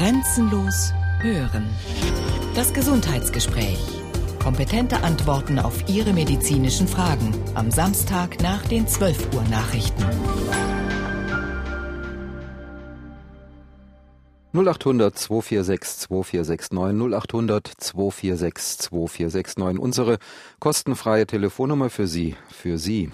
Grenzenlos hören. Das Gesundheitsgespräch. Kompetente Antworten auf Ihre medizinischen Fragen am Samstag nach den 12 Uhr Nachrichten. 0800 246 2469 0800 246 2469 unsere kostenfreie Telefonnummer für Sie, für Sie.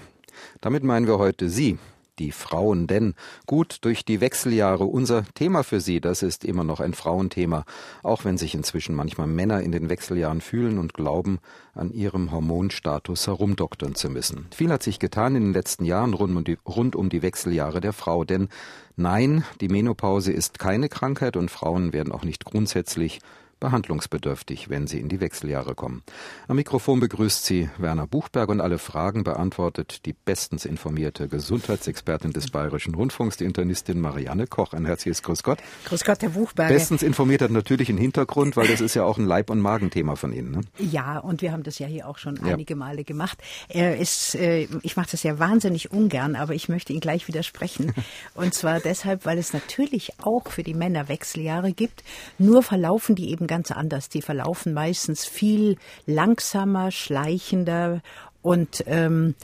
Damit meinen wir heute Sie, die Frauen. Denn gut durch die Wechseljahre unser Thema für Sie, das ist immer noch ein Frauenthema, auch wenn sich inzwischen manchmal Männer in den Wechseljahren fühlen und glauben, an ihrem Hormonstatus herumdoktern zu müssen. Viel hat sich getan in den letzten Jahren rund um die, rund um die Wechseljahre der Frau, denn nein, die Menopause ist keine Krankheit und Frauen werden auch nicht grundsätzlich behandlungsbedürftig, wenn sie in die Wechseljahre kommen. Am Mikrofon begrüßt sie Werner Buchberg und alle Fragen beantwortet die bestens informierte Gesundheitsexpertin des Bayerischen Rundfunks, die Internistin Marianne Koch. Ein herzliches Grüß Gott. Grüß Gott, Herr Buchberg. Bestens informiert hat natürlich einen Hintergrund, weil das ist ja auch ein Leib- und Magenthema von Ihnen. Ne? Ja, und wir haben das ja hier auch schon ja. einige Male gemacht. Äh, ich mache das ja wahnsinnig ungern, aber ich möchte Ihnen gleich widersprechen. Und zwar deshalb, weil es natürlich auch für die Männer Wechseljahre gibt, nur verlaufen die eben ganz anders. Die verlaufen meistens viel langsamer, schleichender und ähm,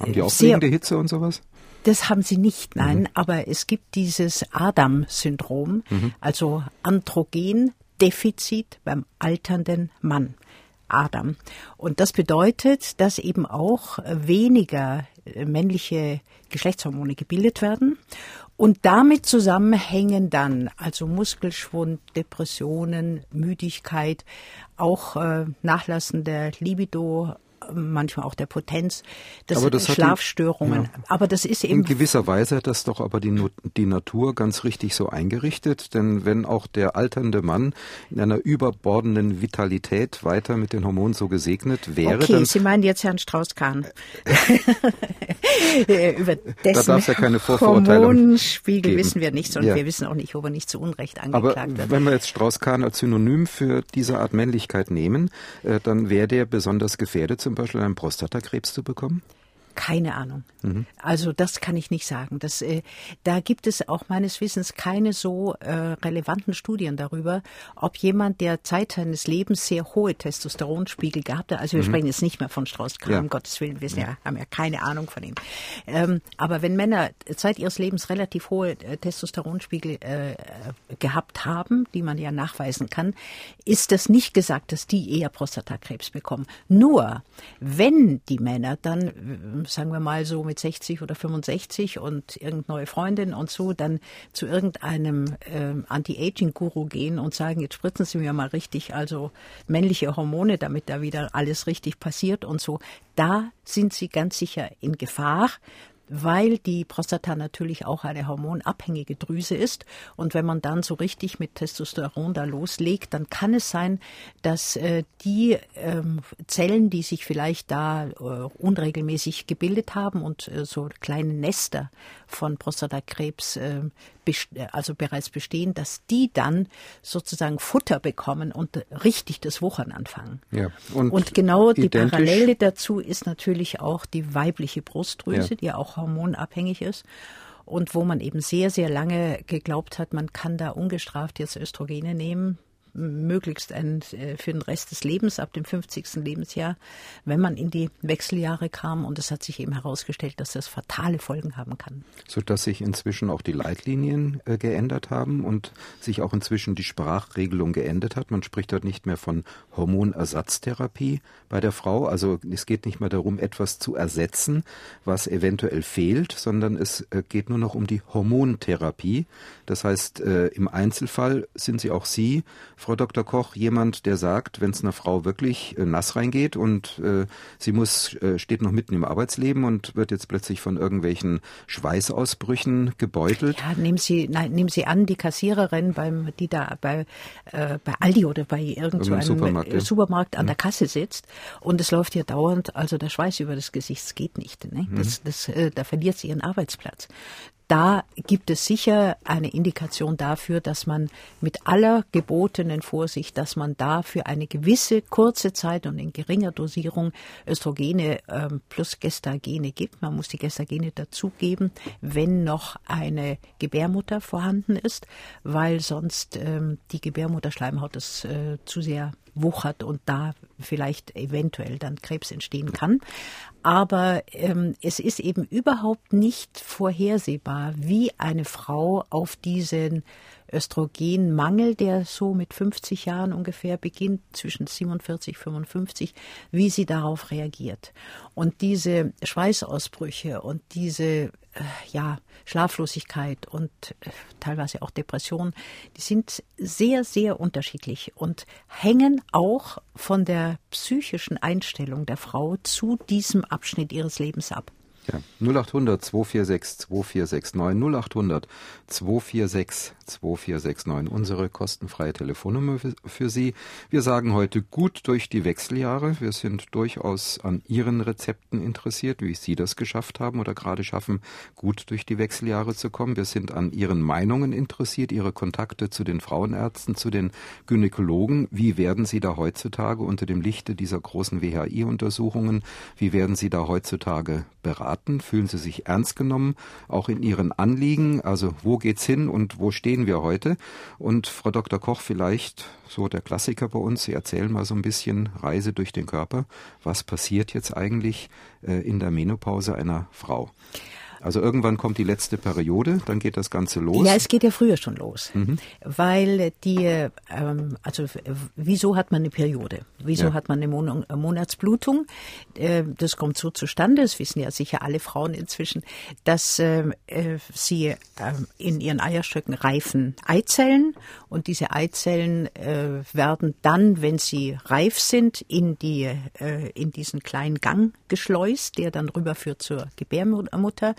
haben die auch sehr, Hitze und sowas? Das haben sie nicht, nein. Mhm. Aber es gibt dieses Adam-Syndrom, mhm. also Androgendefizit beim alternden Mann. Adam. Und das bedeutet, dass eben auch weniger männliche Geschlechtshormone gebildet werden und damit zusammenhängen dann also Muskelschwund, Depressionen, Müdigkeit, auch äh, Nachlassen der Libido, manchmal auch der Potenz, das, aber das Schlafstörungen. ja. Aber das ist eben. In gewisser Weise hat das doch aber die, die Natur ganz richtig so eingerichtet, denn wenn auch der alternde Mann in einer überbordenden Vitalität weiter mit den Hormonen so gesegnet wäre. Okay, Sie meinen jetzt Herrn Strauß-Kahn. Über dessen da ja keine Hormonspiegel geben. wissen wir nicht, und ja. wir wissen auch nicht, ob er nicht zu Unrecht angeklagt aber wird. Wenn wir jetzt Strauß-Kahn als Synonym für diese Art Männlichkeit nehmen, äh, dann wäre der besonders gefährdet, zum Beispiel einen Prostatakrebs zu bekommen? Keine Ahnung. Mhm. Also das kann ich nicht sagen. Das, äh, da gibt es auch meines Wissens keine so äh, relevanten Studien darüber, ob jemand, der Zeit seines Lebens sehr hohe Testosteronspiegel gehabt hat, also wir mhm. sprechen jetzt nicht mehr von Strauß-Kahn, ja. um Gottes Willen, wir ja, haben ja keine Ahnung von ihm. Ähm, aber wenn Männer Zeit ihres Lebens relativ hohe äh, Testosteronspiegel äh, gehabt haben, die man ja nachweisen kann, ist das nicht gesagt, dass die eher Prostatakrebs bekommen. Nur, wenn die Männer dann sagen wir mal so mit 60 oder 65 und irgendeine neue Freundin und so, dann zu irgendeinem äh, Anti-Aging-Guru gehen und sagen, jetzt spritzen Sie mir mal richtig, also männliche Hormone, damit da wieder alles richtig passiert und so. Da sind Sie ganz sicher in Gefahr, weil die Prostata natürlich auch eine hormonabhängige Drüse ist. Und wenn man dann so richtig mit Testosteron da loslegt, dann kann es sein, dass äh, die ähm, Zellen, die sich vielleicht da äh, unregelmäßig gebildet haben und äh, so kleine Nester von Prostatakrebs äh, also bereits bestehen, dass die dann sozusagen Futter bekommen und richtig das Wuchern anfangen. Ja, und, und genau die Parallele dazu ist natürlich auch die weibliche Brustdrüse, ja. die ja auch hormonabhängig ist und wo man eben sehr, sehr lange geglaubt hat, man kann da ungestraft jetzt Östrogene nehmen möglichst ein, äh, für den Rest des Lebens, ab dem 50. Lebensjahr, wenn man in die Wechseljahre kam. Und es hat sich eben herausgestellt, dass das fatale Folgen haben kann. Sodass sich inzwischen auch die Leitlinien äh, geändert haben und sich auch inzwischen die Sprachregelung geändert hat. Man spricht dort nicht mehr von Hormonersatztherapie bei der Frau. Also es geht nicht mehr darum, etwas zu ersetzen, was eventuell fehlt, sondern es äh, geht nur noch um die Hormontherapie. Das heißt, im Einzelfall sind Sie auch Sie Frau Dr. Koch, jemand, der sagt, wenn es einer Frau wirklich äh, nass reingeht und äh, sie muss, äh, steht noch mitten im Arbeitsleben und wird jetzt plötzlich von irgendwelchen Schweißausbrüchen gebeutelt? Ja, nehmen Sie, nein, nehmen Sie an, die Kassiererin beim, die da bei, äh, bei Aldi oder bei irgendeinem Supermarkt, ja. Supermarkt an mhm. der Kasse sitzt und es läuft ihr dauernd, also der Schweiß über das Gesicht, geht nicht. Ne? Das, mhm. das, äh, da verliert sie ihren Arbeitsplatz da gibt es sicher eine Indikation dafür, dass man mit aller gebotenen Vorsicht, dass man da für eine gewisse kurze Zeit und in geringer Dosierung Östrogene ähm, plus Gestagene gibt. Man muss die Gestagene dazugeben, wenn noch eine Gebärmutter vorhanden ist, weil sonst ähm, die Gebärmutterschleimhaut es äh, zu sehr wuchert und da vielleicht eventuell dann Krebs entstehen kann. Aber ähm, es ist eben überhaupt nicht vorhersehbar, wie eine Frau auf diesen Östrogenmangel, der so mit 50 Jahren ungefähr beginnt, zwischen 47, 55, wie sie darauf reagiert. Und diese Schweißausbrüche und diese äh, ja, Schlaflosigkeit und äh, teilweise auch Depression, die sind sehr, sehr unterschiedlich und hängen auch von der psychischen Einstellung der Frau zu diesem Abschnitt ihres Lebens ab. Ja, 0800 246 2469 0800 246 2469 unsere kostenfreie Telefonnummer für Sie. Wir sagen heute gut durch die Wechseljahre. Wir sind durchaus an Ihren Rezepten interessiert, wie Sie das geschafft haben oder gerade schaffen, gut durch die Wechseljahre zu kommen. Wir sind an Ihren Meinungen interessiert, Ihre Kontakte zu den Frauenärzten, zu den Gynäkologen. Wie werden Sie da heutzutage unter dem Lichte dieser großen WHI-Untersuchungen, wie werden Sie da heutzutage beraten? Fühlen Sie sich ernst genommen, auch in Ihren Anliegen? Also wo geht's hin und wo stehen wir heute? Und Frau Dr. Koch, vielleicht so der Klassiker bei uns, Sie erzählen mal so ein bisschen Reise durch den Körper. Was passiert jetzt eigentlich äh, in der Menopause einer Frau? Also irgendwann kommt die letzte Periode, dann geht das Ganze los. Ja, es geht ja früher schon los, mhm. weil die, ähm, also wieso hat man eine Periode? Wieso ja. hat man eine Mon Monatsblutung? Äh, das kommt so zustande, das wissen ja sicher alle Frauen inzwischen, dass ähm, äh, sie äh, in ihren Eierstöcken reifen Eizellen und diese Eizellen äh, werden dann, wenn sie reif sind, in die äh, in diesen kleinen Gang geschleust, der dann rüberführt zur Gebärmutter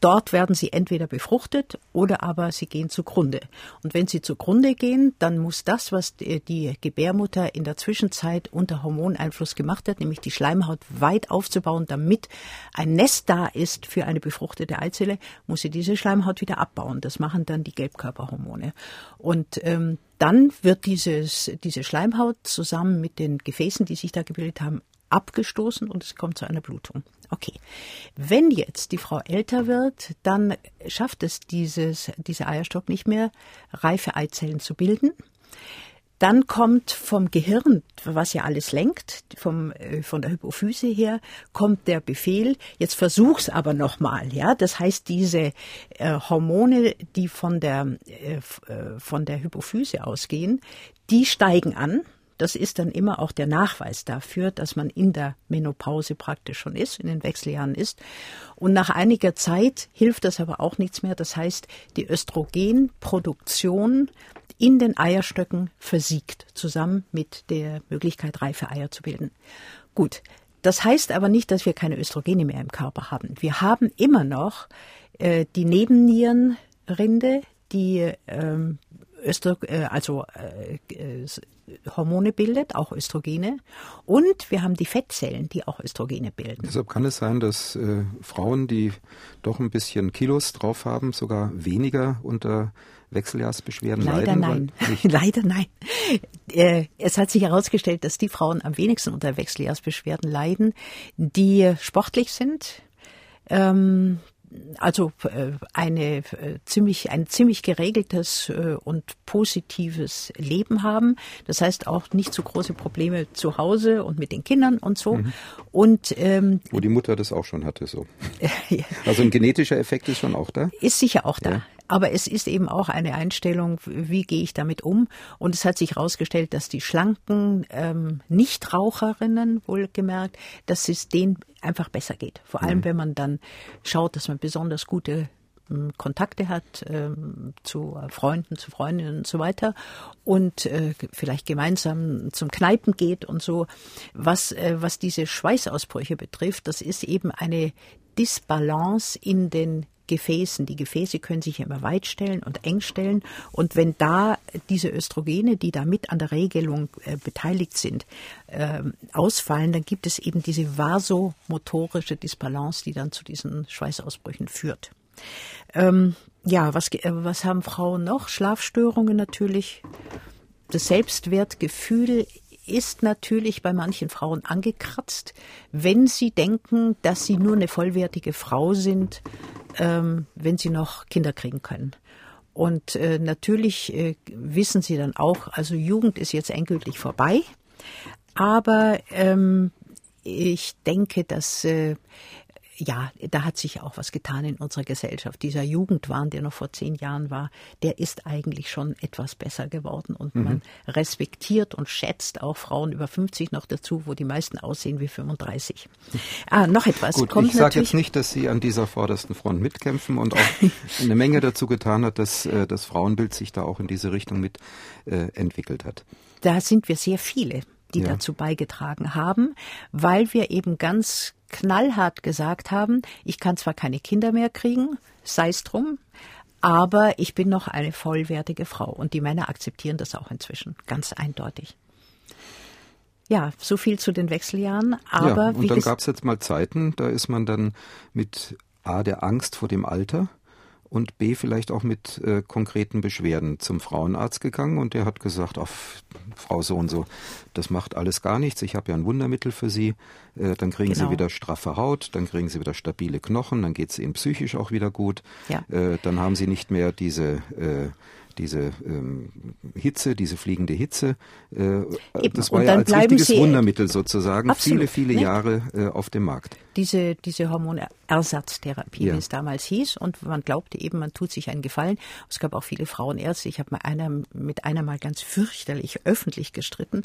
Dort werden sie entweder befruchtet oder aber sie gehen zugrunde. Und wenn sie zugrunde gehen, dann muss das, was die Gebärmutter in der Zwischenzeit unter Hormoneinfluss gemacht hat, nämlich die Schleimhaut weit aufzubauen, damit ein Nest da ist für eine befruchtete Eizelle, muss sie diese Schleimhaut wieder abbauen. Das machen dann die Gelbkörperhormone. Und ähm, dann wird dieses, diese Schleimhaut zusammen mit den Gefäßen, die sich da gebildet haben, abgestoßen und es kommt zu einer Blutung. Okay. Wenn jetzt die Frau älter wird, dann schafft es dieses, dieser Eierstock nicht mehr, reife Eizellen zu bilden. Dann kommt vom Gehirn, was ja alles lenkt, vom, äh, von der Hypophyse her, kommt der Befehl, jetzt versuch's aber nochmal, ja. Das heißt, diese äh, Hormone, die von der, äh, äh, von der Hypophyse ausgehen, die steigen an das ist dann immer auch der Nachweis dafür, dass man in der Menopause praktisch schon ist, in den Wechseljahren ist. Und nach einiger Zeit hilft das aber auch nichts mehr. Das heißt, die Östrogenproduktion in den Eierstöcken versiegt, zusammen mit der Möglichkeit, reife Eier zu bilden. Gut. Das heißt aber nicht, dass wir keine Östrogene mehr im Körper haben. Wir haben immer noch äh, die Nebennierenrinde, die ähm, Östro äh, also äh, äh, Hormone bildet, auch Östrogene. Und wir haben die Fettzellen, die auch Östrogene bilden. Deshalb kann es sein, dass äh, Frauen, die doch ein bisschen Kilos drauf haben, sogar weniger unter Wechseljahrsbeschwerden Leider leiden? Nein. Leider nein. Äh, es hat sich herausgestellt, dass die Frauen am wenigsten unter Wechseljahrsbeschwerden leiden, die sportlich sind, ähm, also äh, eine äh, ziemlich ein ziemlich geregeltes äh, und positives Leben haben. Das heißt auch nicht so große Probleme zu Hause und mit den Kindern und so. Mhm. Und ähm, wo die Mutter das auch schon hatte, so. also ein genetischer Effekt ist schon auch da. Ist sicher auch da. Ja. Aber es ist eben auch eine Einstellung, wie gehe ich damit um? Und es hat sich herausgestellt, dass die schlanken ähm, Nichtraucherinnen, wohlgemerkt, dass es denen einfach besser geht. Vor allem, mhm. wenn man dann schaut, dass man besonders gute ähm, Kontakte hat ähm, zu Freunden, zu Freundinnen und so weiter und äh, vielleicht gemeinsam zum Kneipen geht und so. Was, äh, was diese Schweißausbrüche betrifft, das ist eben eine Disbalance in den Gefäßen. Die Gefäße können sich ja immer weit stellen und eng stellen. Und wenn da diese Östrogene, die da mit an der Regelung äh, beteiligt sind, äh, ausfallen, dann gibt es eben diese vasomotorische Disbalance, die dann zu diesen Schweißausbrüchen führt. Ähm, ja, was, äh, was haben Frauen noch? Schlafstörungen natürlich. Das Selbstwertgefühl ist natürlich bei manchen Frauen angekratzt, wenn sie denken, dass sie nur eine vollwertige Frau sind, ähm, wenn sie noch Kinder kriegen können. Und äh, natürlich äh, wissen sie dann auch, also Jugend ist jetzt endgültig vorbei. Aber ähm, ich denke, dass äh, ja, da hat sich auch was getan in unserer Gesellschaft. Dieser Jugendwahn, der noch vor zehn Jahren war, der ist eigentlich schon etwas besser geworden und mhm. man respektiert und schätzt auch Frauen über 50 noch dazu, wo die meisten aussehen wie 35. Ah, noch etwas. Gut, Kommt ich sage jetzt nicht, dass Sie an dieser vordersten Front mitkämpfen und auch eine Menge dazu getan hat, dass äh, das Frauenbild sich da auch in diese Richtung mit äh, entwickelt hat. Da sind wir sehr viele die ja. dazu beigetragen haben, weil wir eben ganz knallhart gesagt haben, ich kann zwar keine Kinder mehr kriegen, sei es drum, aber ich bin noch eine vollwertige Frau. Und die Männer akzeptieren das auch inzwischen, ganz eindeutig. Ja, so viel zu den Wechseljahren. Aber ja, und dann gab es jetzt mal Zeiten, da ist man dann mit A der Angst vor dem Alter und B vielleicht auch mit äh, konkreten Beschwerden zum Frauenarzt gegangen und der hat gesagt, auf Frau so und so, das macht alles gar nichts, ich habe ja ein Wundermittel für Sie, äh, dann kriegen genau. Sie wieder straffe Haut, dann kriegen Sie wieder stabile Knochen, dann geht es Ihnen psychisch auch wieder gut, ja. äh, dann haben Sie nicht mehr diese äh, diese ähm, Hitze, diese fliegende Hitze. Äh, das war ja als wichtiges Sie Wundermittel sozusagen absolut, viele, viele ne? Jahre äh, auf dem Markt. Diese, diese Hormonersatztherapie, ja. wie es damals hieß. Und man glaubte eben, man tut sich einen Gefallen. Es gab auch viele Frauenärzte. Ich habe einer, mit einer mal ganz fürchterlich öffentlich gestritten,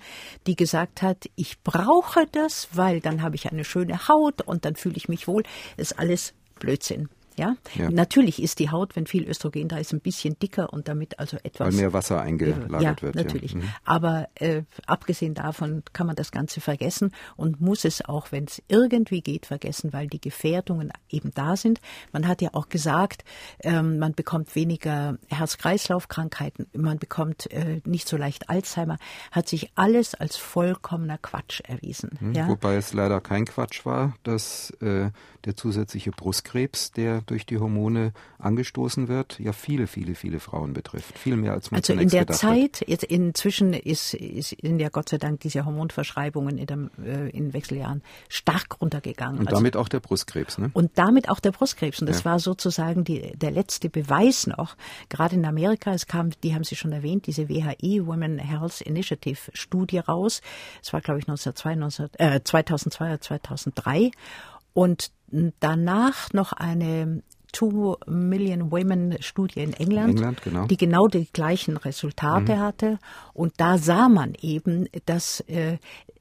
die gesagt hat, ich brauche das, weil dann habe ich eine schöne Haut und dann fühle ich mich wohl. Das ist alles Blödsinn. Ja? ja? natürlich ist die Haut, wenn viel Östrogen da ist, ein bisschen dicker und damit also etwas. Weil mehr Wasser eingelagert ja, wird. Natürlich. Ja. Mhm. Aber äh, abgesehen davon kann man das Ganze vergessen und muss es auch, wenn es irgendwie geht, vergessen, weil die Gefährdungen eben da sind. Man hat ja auch gesagt, ähm, man bekommt weniger Herz-Kreislauf-Krankheiten, man bekommt äh, nicht so leicht Alzheimer. Hat sich alles als vollkommener Quatsch erwiesen. Mhm. Ja? Wobei es leider kein Quatsch war, dass äh, der zusätzliche Brustkrebs, der durch die Hormone angestoßen wird, ja viele, viele, viele Frauen betrifft. Viel mehr als man Also in der Zeit, hat. jetzt inzwischen ist, ist in der Gott sei Dank diese Hormonverschreibungen in, dem, äh, in Wechseljahren stark runtergegangen. Und also, damit auch der Brustkrebs, ne? Und damit auch der Brustkrebs. Und das ja. war sozusagen die, der letzte Beweis noch. Gerade in Amerika, es kam, die haben Sie schon erwähnt, diese WHI, Women Health Initiative Studie raus. Es war, glaube ich, 1902, äh, 2002 oder 2003. Und danach noch eine Two Million Women Studie in England, England genau. die genau die gleichen Resultate mhm. hatte. Und da sah man eben, dass äh,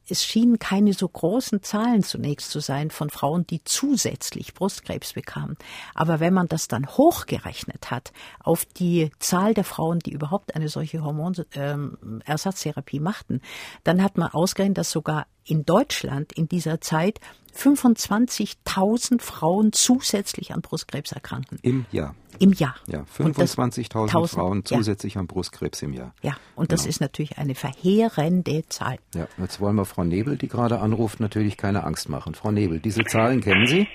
es schienen keine so großen Zahlen zunächst zu sein von Frauen, die zusätzlich Brustkrebs bekamen. Aber wenn man das dann hochgerechnet hat auf die Zahl der Frauen, die überhaupt eine solche Hormonersatztherapie ähm, machten, dann hat man ausgerechnet, dass sogar in Deutschland in dieser Zeit 25.000 Frauen zusätzlich an Brustkrebs erkranken. Im Jahr. Im Jahr. Ja, 25.000 Frauen zusätzlich ja. an Brustkrebs im Jahr. Ja, und genau. das ist natürlich eine verheerende Zahl. Ja, jetzt wollen wir Frau Nebel, die gerade anruft, natürlich keine Angst machen. Frau Nebel, diese Zahlen kennen Sie?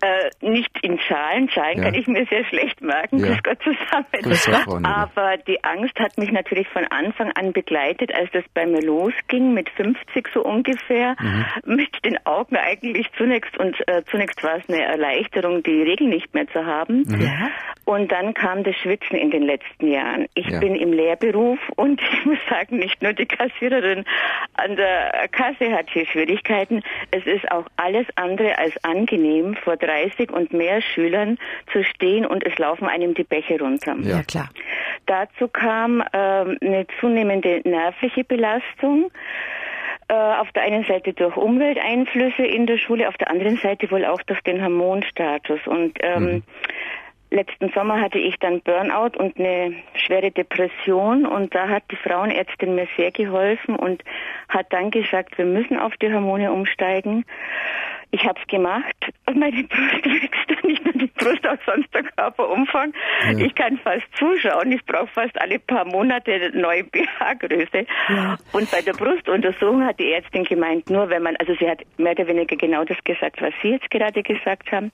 Äh, nicht in Zahlen, Zahlen ja. kann ich mir sehr schlecht merken, ja. Gott zusammen. Gott, Aber die Angst hat mich natürlich von Anfang an begleitet, als das bei mir losging, mit 50 so ungefähr, mhm. mit den Augen eigentlich zunächst und äh, zunächst war es eine Erleichterung, die Regel nicht mehr zu haben. Mhm. Ja. Und dann kam das Schwitzen in den letzten Jahren. Ich ja. bin im Lehrberuf und ich muss sagen, nicht nur die Kassiererin an der Kasse hat hier Schwierigkeiten. Es ist auch alles andere als angenehm vor 30 und mehr Schülern zu stehen und es laufen einem die Bäche runter. Ja, klar. Dazu kam ähm, eine zunehmende nervliche Belastung äh, auf der einen Seite durch Umwelteinflüsse in der Schule, auf der anderen Seite wohl auch durch den Hormonstatus. Und ähm, mhm. letzten Sommer hatte ich dann Burnout und eine schwere Depression und da hat die Frauenärztin mir sehr geholfen und hat dann gesagt, wir müssen auf die Hormone umsteigen. Ich habe es gemacht und meine Brust wächst. Nicht nur die Brust, auch sonst der Körperumfang. Ja. Ich kann fast zuschauen. Ich brauche fast alle paar Monate eine neue BH-Größe. Ja. Und bei der Brustuntersuchung hat die Ärztin gemeint, nur wenn man, also sie hat mehr oder weniger genau das gesagt, was Sie jetzt gerade gesagt haben,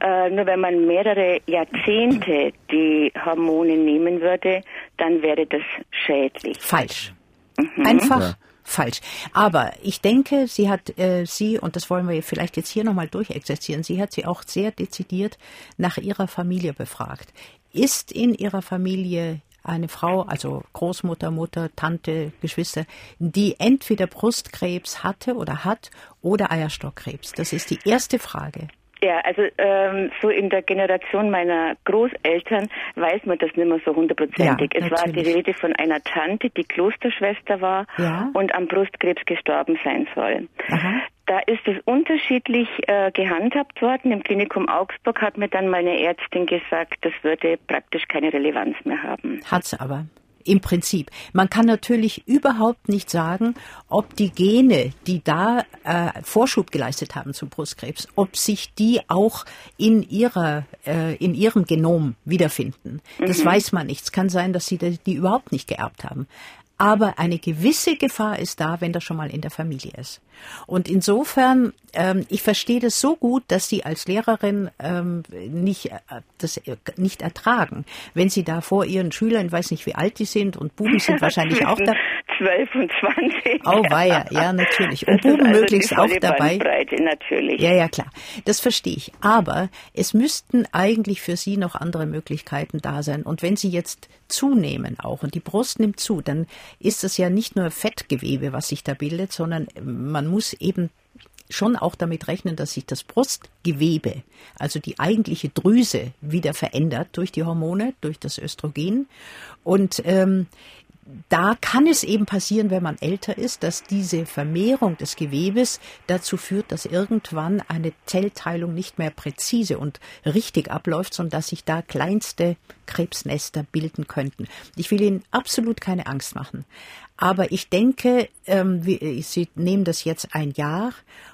äh, nur wenn man mehrere Jahrzehnte die Hormone nehmen würde, dann wäre das schädlich. Falsch. Mhm. Einfach. Ja falsch. Aber ich denke, sie hat äh, sie, und das wollen wir vielleicht jetzt hier nochmal durchexerzieren, sie hat sie auch sehr dezidiert nach ihrer Familie befragt. Ist in ihrer Familie eine Frau, also Großmutter, Mutter, Tante, Geschwister, die entweder Brustkrebs hatte oder hat oder Eierstockkrebs? Das ist die erste Frage. Ja, also ähm, so in der Generation meiner Großeltern weiß man das nicht mehr so hundertprozentig. Ja, es war die Rede von einer Tante, die Klosterschwester war ja. und am Brustkrebs gestorben sein soll. Aha. Da ist es unterschiedlich äh, gehandhabt worden. Im Klinikum Augsburg hat mir dann meine Ärztin gesagt, das würde praktisch keine Relevanz mehr haben. Hat's aber im Prinzip. Man kann natürlich überhaupt nicht sagen, ob die Gene, die da äh, Vorschub geleistet haben zum Brustkrebs, ob sich die auch in ihrer äh, in ihrem Genom wiederfinden. Das mhm. weiß man nicht. Es kann sein, dass sie die, die überhaupt nicht geerbt haben. Aber eine gewisse Gefahr ist da, wenn das schon mal in der Familie ist. Und insofern, ähm, ich verstehe das so gut, dass Sie als Lehrerin ähm, nicht, äh, das äh, nicht ertragen, wenn Sie da vor Ihren Schülern, ich weiß nicht, wie alt die sind, und Buben sind wahrscheinlich auch da. 12 und 20. Oh, weia, ja, natürlich. Und Buben also möglichst auch dabei. natürlich. Ja, ja, klar. Das verstehe ich. Aber es müssten eigentlich für Sie noch andere Möglichkeiten da sein. Und wenn Sie jetzt zunehmen auch und die Brust nimmt zu, dann ist es ja nicht nur Fettgewebe, was sich da bildet, sondern man muss eben schon auch damit rechnen, dass sich das Brustgewebe, also die eigentliche Drüse, wieder verändert durch die Hormone, durch das Östrogen. Und ähm, da kann es eben passieren, wenn man älter ist, dass diese Vermehrung des Gewebes dazu führt, dass irgendwann eine Zellteilung nicht mehr präzise und richtig abläuft, sondern dass sich da kleinste Krebsnester bilden könnten. Ich will Ihnen absolut keine Angst machen. Aber ich denke, ähm, Sie nehmen das jetzt ein Jahr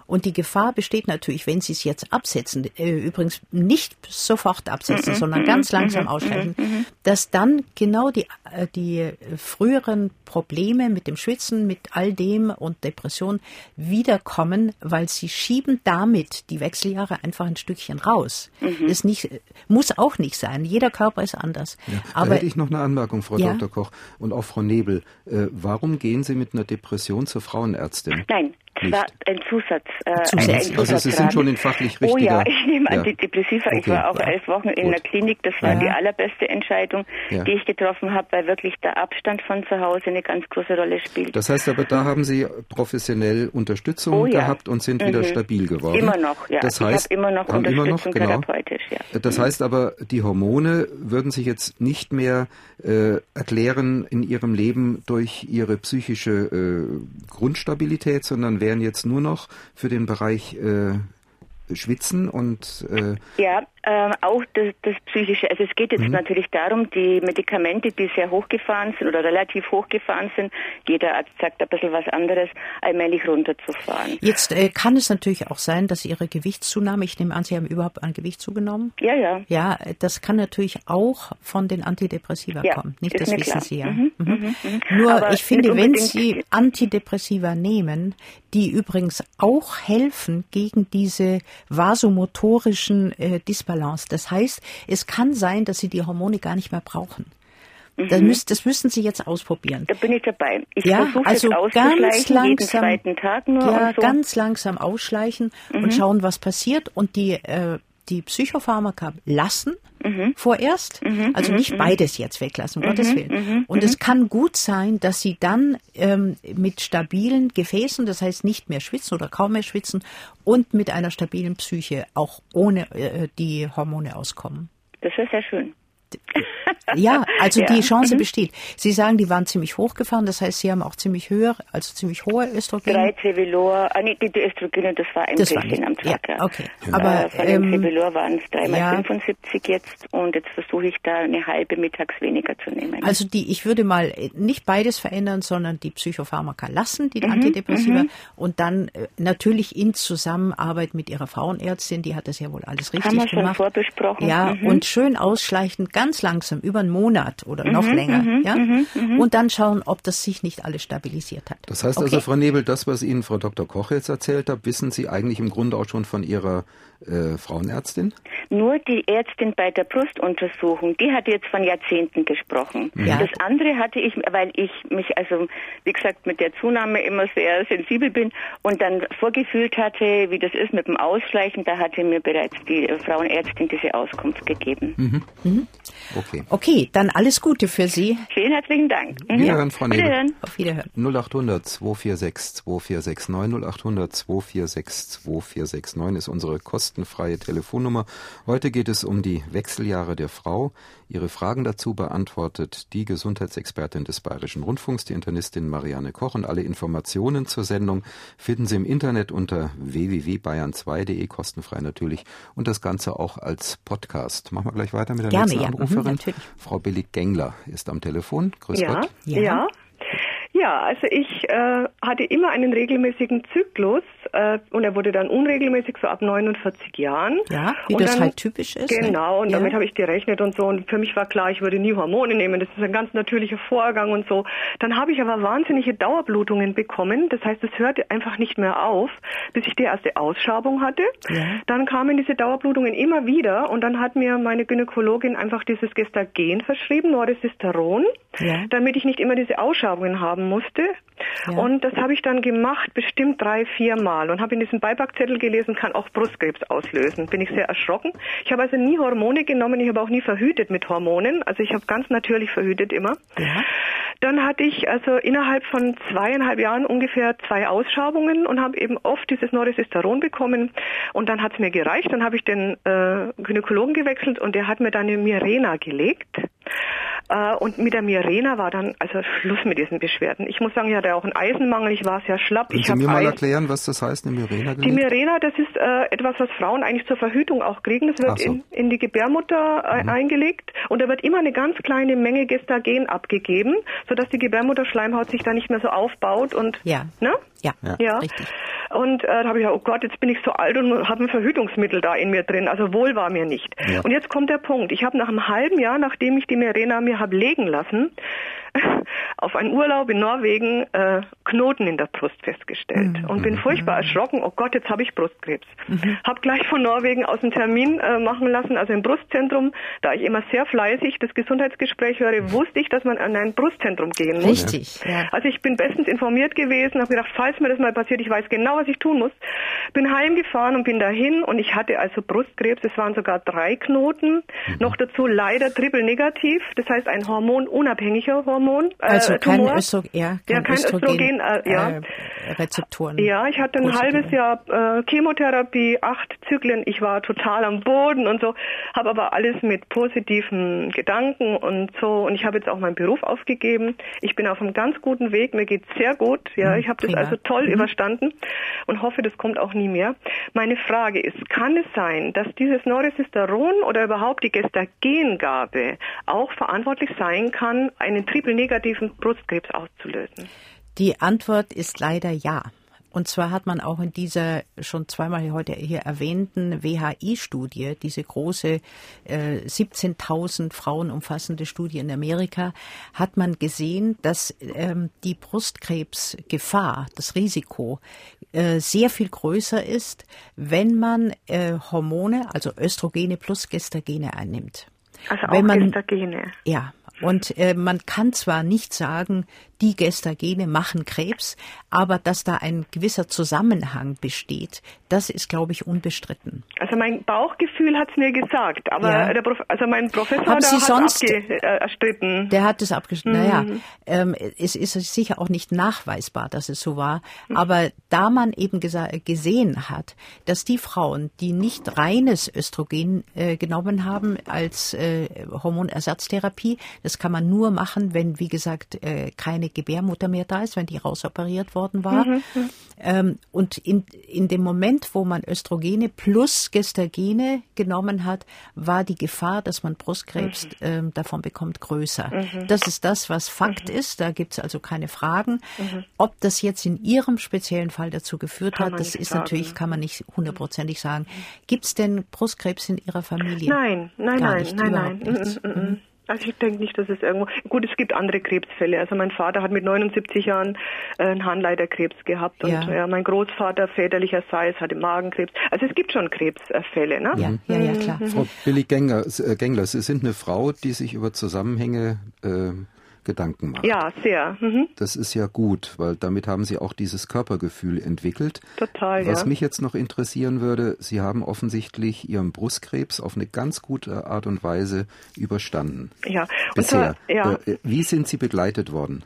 und die Gefahr besteht natürlich, wenn Sie es jetzt absetzen, äh, übrigens nicht sofort absetzen, mhm. sondern ganz mhm. langsam mhm. ausschleichen, mhm. dass dann genau die, äh, die früheren Probleme mit dem Schwitzen, mit all dem und Depression wiederkommen, weil Sie schieben damit die Wechseljahre einfach ein Stückchen raus. Ist nicht, muss auch nicht sein. Jeder Körper ist anders. Ja, Aber, da hätte ich noch eine Anmerkung, Frau ja? Dr. Koch und auch Frau Nebel. Äh, warum gehen Sie mit einer Depression zur Frauenärztin? Nein, nicht. war ein Zusatz. Äh, Zusatz. Ein also Sie sind schon in fachlich richtiger... Oh ja, ich nehme ja. Antidepressiva. Okay. Ich war auch ja. elf Wochen in Gut. der Klinik. Das war ja. die allerbeste Entscheidung, die ich getroffen habe, weil wirklich der Abstand von zu Hause eine ganz große Rolle spielt. Das heißt aber, da haben Sie professionell Unterstützung oh, gehabt und sind mhm. wieder stabil geworden. Immer noch, ja. Das heißt, ich immer noch Unterstützung immer noch, genau. therapeutisch, ja. Das mhm. heißt aber, die Hormone würden sich jetzt nicht mehr äh, erklären in Ihrem Leben durch Ihre psychische äh, Grundstabilität, sondern wären jetzt nur noch für den Bereich äh, Schwitzen und äh ja, äh, auch das, das, Psychische. Also es geht jetzt mhm. natürlich darum, die Medikamente, die sehr hochgefahren sind oder relativ hochgefahren sind, jeder Arzt sagt ein bisschen was anderes, allmählich runterzufahren. Jetzt äh, kann es natürlich auch sein, dass Ihre Gewichtszunahme, ich nehme an, Sie haben überhaupt an Gewicht zugenommen? Ja, ja. Ja, das kann natürlich auch von den Antidepressiva ja, kommen. Nicht, das wissen klar. Sie ja. Mhm, mhm. mhm. mhm. Nur Aber ich finde, wenn Sie Antidepressiva nehmen, die übrigens auch helfen gegen diese vasomotorischen äh, Disbalance. Das heißt, es kann sein, dass Sie die Hormone gar nicht mehr brauchen. Das, mhm. müssen, das müssen Sie jetzt ausprobieren. Da bin ich dabei. Ich ja, versuche also es ganz langsam, jeden zweiten Tag nur. Ja, so. ganz langsam ausschleichen mhm. und schauen, was passiert. Und die, äh, die Psychopharmaka lassen mhm. vorerst. Mhm. Also nicht mhm. beides jetzt weglassen, um Gottes mhm. Willen. Mhm. Und es kann gut sein, dass Sie dann ähm, mit stabilen Gefäßen, das heißt nicht mehr schwitzen oder kaum mehr schwitzen und mit einer stabilen Psyche auch ohne äh, die Hormone auskommen. Das wäre sehr schön. Ja, also ja. die Chance mhm. besteht. Sie sagen, die waren ziemlich hochgefahren, das heißt, Sie haben auch ziemlich höher, also ziemlich hohe Östrogene. Drei Cevilor, ah, nee, die, die Östrogene, das war ein das bisschen am Tag. Ja, okay. Aber äh, von ähm, den Cevilor waren es dreimal ja. 75 jetzt und jetzt versuche ich da eine halbe mittags weniger zu nehmen. Also die, ich würde mal nicht beides verändern, sondern die Psychopharmaka lassen, die mhm, Antidepressiva, mhm. und dann äh, natürlich in Zusammenarbeit mit Ihrer Frauenärztin, die hat das ja wohl alles richtig Haben wir gemacht. Schon vorbesprochen. Ja, mhm. und schön ausschleichend, ganz langsam über einen Monat oder mhm, noch länger, mhm, ja, mhm, mhm, und dann schauen, ob das sich nicht alles stabilisiert hat. Das heißt also, okay. also, Frau Nebel, das, was Ihnen Frau Dr. Koch jetzt erzählt hat, wissen Sie eigentlich im Grunde auch schon von Ihrer äh, Frauenärztin? Nur die Ärztin bei der Brustuntersuchung, die hat jetzt von Jahrzehnten gesprochen. Ja. Das andere hatte ich, weil ich mich also, wie gesagt, mit der Zunahme immer sehr sensibel bin und dann vorgefühlt hatte, wie das ist mit dem Ausschleichen, da hatte mir bereits die Frauenärztin diese Auskunft gegeben. Mhm. Mhm. Okay. Okay, dann alles Gute für Sie. Vielen herzlichen Dank. Mhm. Wiederhören, Frau Nebel. Wiederhören. Auf Wiederhören. 0800 2469 2469 0800 2469 2469 ist unsere kostenfreie Telefonnummer. Heute geht es um die Wechseljahre der Frau. Ihre Fragen dazu beantwortet die Gesundheitsexpertin des Bayerischen Rundfunks, die Internistin Marianne Koch. Und alle Informationen zur Sendung finden Sie im Internet unter www.bayern2.de, kostenfrei natürlich. Und das Ganze auch als Podcast. Machen wir gleich weiter mit der Gerne, nächsten Anruferin. Ja, mhm, Frau Billig-Gengler ist am Telefon. Grüß ja, Gott. Ja. ja. Ja, also ich äh, hatte immer einen regelmäßigen Zyklus äh, und er wurde dann unregelmäßig so ab 49 Jahren. Ja, wie und das dann, halt typisch ist. Ne? Genau, und ja. damit habe ich gerechnet und so und für mich war klar, ich würde nie Hormone nehmen, das ist ein ganz natürlicher Vorgang und so. Dann habe ich aber wahnsinnige Dauerblutungen bekommen, das heißt, es hörte einfach nicht mehr auf, bis ich die erste Ausschabung hatte. Ja. Dann kamen diese Dauerblutungen immer wieder und dann hat mir meine Gynäkologin einfach dieses Gestagen verschrieben, Noresisteron, ja. damit ich nicht immer diese Ausschabungen haben musste. Ja. Und das habe ich dann gemacht, bestimmt drei, vier Mal. Und habe in diesem Beipackzettel gelesen, kann auch Brustkrebs auslösen. Bin ich sehr erschrocken. Ich habe also nie Hormone genommen, ich habe auch nie verhütet mit Hormonen. Also ich habe ganz natürlich verhütet immer. Ja. Dann hatte ich also innerhalb von zweieinhalb Jahren ungefähr zwei Ausschabungen und habe eben oft dieses Noresisteron bekommen. Und dann hat es mir gereicht. Dann habe ich den äh, Gynäkologen gewechselt und der hat mir dann eine Mirena gelegt. Äh, und mit der Mirena war dann also Schluss mit diesen Beschwerden. Ich muss sagen, ich hatte auch einen Eisenmangel, ich war sehr schlapp. Können ich Sie mir mal erklären, was das heißt, eine Mirena? Die Mirena, das ist äh, etwas, was Frauen eigentlich zur Verhütung auch kriegen. Das wird so. in, in, die Gebärmutter äh, mhm. eingelegt und da wird immer eine ganz kleine Menge Gestagen abgegeben, sodass die Gebärmutterschleimhaut sich da nicht mehr so aufbaut und ja. Ne? Ja, ja. richtig. Und äh, da habe ich ja, oh Gott, jetzt bin ich so alt und habe ein Verhütungsmittel da in mir drin. Also wohl war mir nicht. Ja. Und jetzt kommt der Punkt. Ich habe nach einem halben Jahr, nachdem ich die Mirena mir habe legen lassen, auf einen Urlaub in Norwegen äh, Knoten in der Brust festgestellt mhm. und bin furchtbar erschrocken. Oh Gott, jetzt habe ich Brustkrebs. Mhm. Habe gleich von Norwegen aus einen Termin äh, machen lassen, also im Brustzentrum. Da ich immer sehr fleißig das Gesundheitsgespräch höre, wusste ich, dass man an ein Brustzentrum gehen muss. Richtig. Ja. Also ich bin bestens informiert gewesen, habe gedacht, falls mir das mal passiert, ich weiß genau, was ich tun muss. Bin heimgefahren und bin dahin und ich hatte also Brustkrebs. Es waren sogar drei Knoten. Mhm. Noch dazu leider triple negativ, das heißt ein hormonunabhängiger Hormon. Äh, also kein, Östro ja, kein, ja, kein Östrogen, Östrogen äh, ja. Äh, Rezeptoren. Ja, ich hatte ein halbes Jahr äh, Chemotherapie, acht Zyklen. Ich war total am Boden und so, habe aber alles mit positiven Gedanken und so. Und ich habe jetzt auch meinen Beruf aufgegeben. Ich bin auf einem ganz guten Weg. Mir geht's sehr gut. Ja, mhm, ich habe das also toll mhm. überstanden und hoffe, das kommt auch nie mehr. Meine Frage ist, kann es sein, dass dieses Noresisteron oder überhaupt die Gestagengabe auch verantwortlich sein kann, einen triple-negativen Brustkrebs auszulösen? Die Antwort ist leider ja. Und zwar hat man auch in dieser schon zweimal heute hier erwähnten WHI-Studie, diese große äh, 17.000 Frauen umfassende Studie in Amerika, hat man gesehen, dass ähm, die Brustkrebsgefahr, das Risiko äh, sehr viel größer ist, wenn man äh, Hormone, also Östrogene plus Gestagene einnimmt. Also auch man, Gestagene. Ja, Und äh, man kann zwar nicht sagen, die Gestagene machen Krebs, aber dass da ein gewisser Zusammenhang besteht, das ist, glaube ich, unbestritten. Also mein Bauchgefühl hat es mir gesagt, aber ja. der Prof also mein Professor Haben Sie sonst, abgestritten. Äh, der hat es abgestritten. Mhm. Naja, ähm, es ist sicher auch nicht nachweisbar, dass es so war, mhm. aber da man eben gesehen hat, dass die Frauen, die nicht reines Östrogen äh, genommen haben als äh, Hormonersatztherapie, das kann man nur machen, wenn, wie gesagt, äh, keine Gebärmutter mehr da ist, wenn die rausoperiert worden war. Mhm. mhm. Ähm, und in, in dem Moment, wo man Östrogene plus Gestagene genommen hat, war die Gefahr, dass man Brustkrebs mhm. ähm, davon bekommt, größer. Mhm. Das ist das, was Fakt mhm. ist. Da gibt es also keine Fragen. Mhm. Ob das jetzt in Ihrem speziellen Fall dazu geführt kann hat, das ist sagen. natürlich, kann man nicht hundertprozentig sagen. Gibt es denn Brustkrebs in Ihrer Familie? Nein, nein, nein, nein, nein. Also ich denke nicht, dass es irgendwo. Gut, es gibt andere Krebsfälle. Also mein Vater hat mit 79 Jahren äh, einen Harnleiterkrebs gehabt und ja. ja mein Großvater väterlicherseits hatte Magenkrebs. Also es gibt schon Krebsfälle, ne? Ja, ja, ja klar. Mhm. Frau Billy Gengler, äh, Gengler, Sie sind eine Frau, die sich über Zusammenhänge äh, Gedanken macht. Ja, sehr. Mhm. Das ist ja gut, weil damit haben Sie auch dieses Körpergefühl entwickelt. Total, Was ja. mich jetzt noch interessieren würde, Sie haben offensichtlich Ihren Brustkrebs auf eine ganz gute Art und Weise überstanden. Ja. Bisher. Zwar, ja. Äh, wie sind Sie begleitet worden?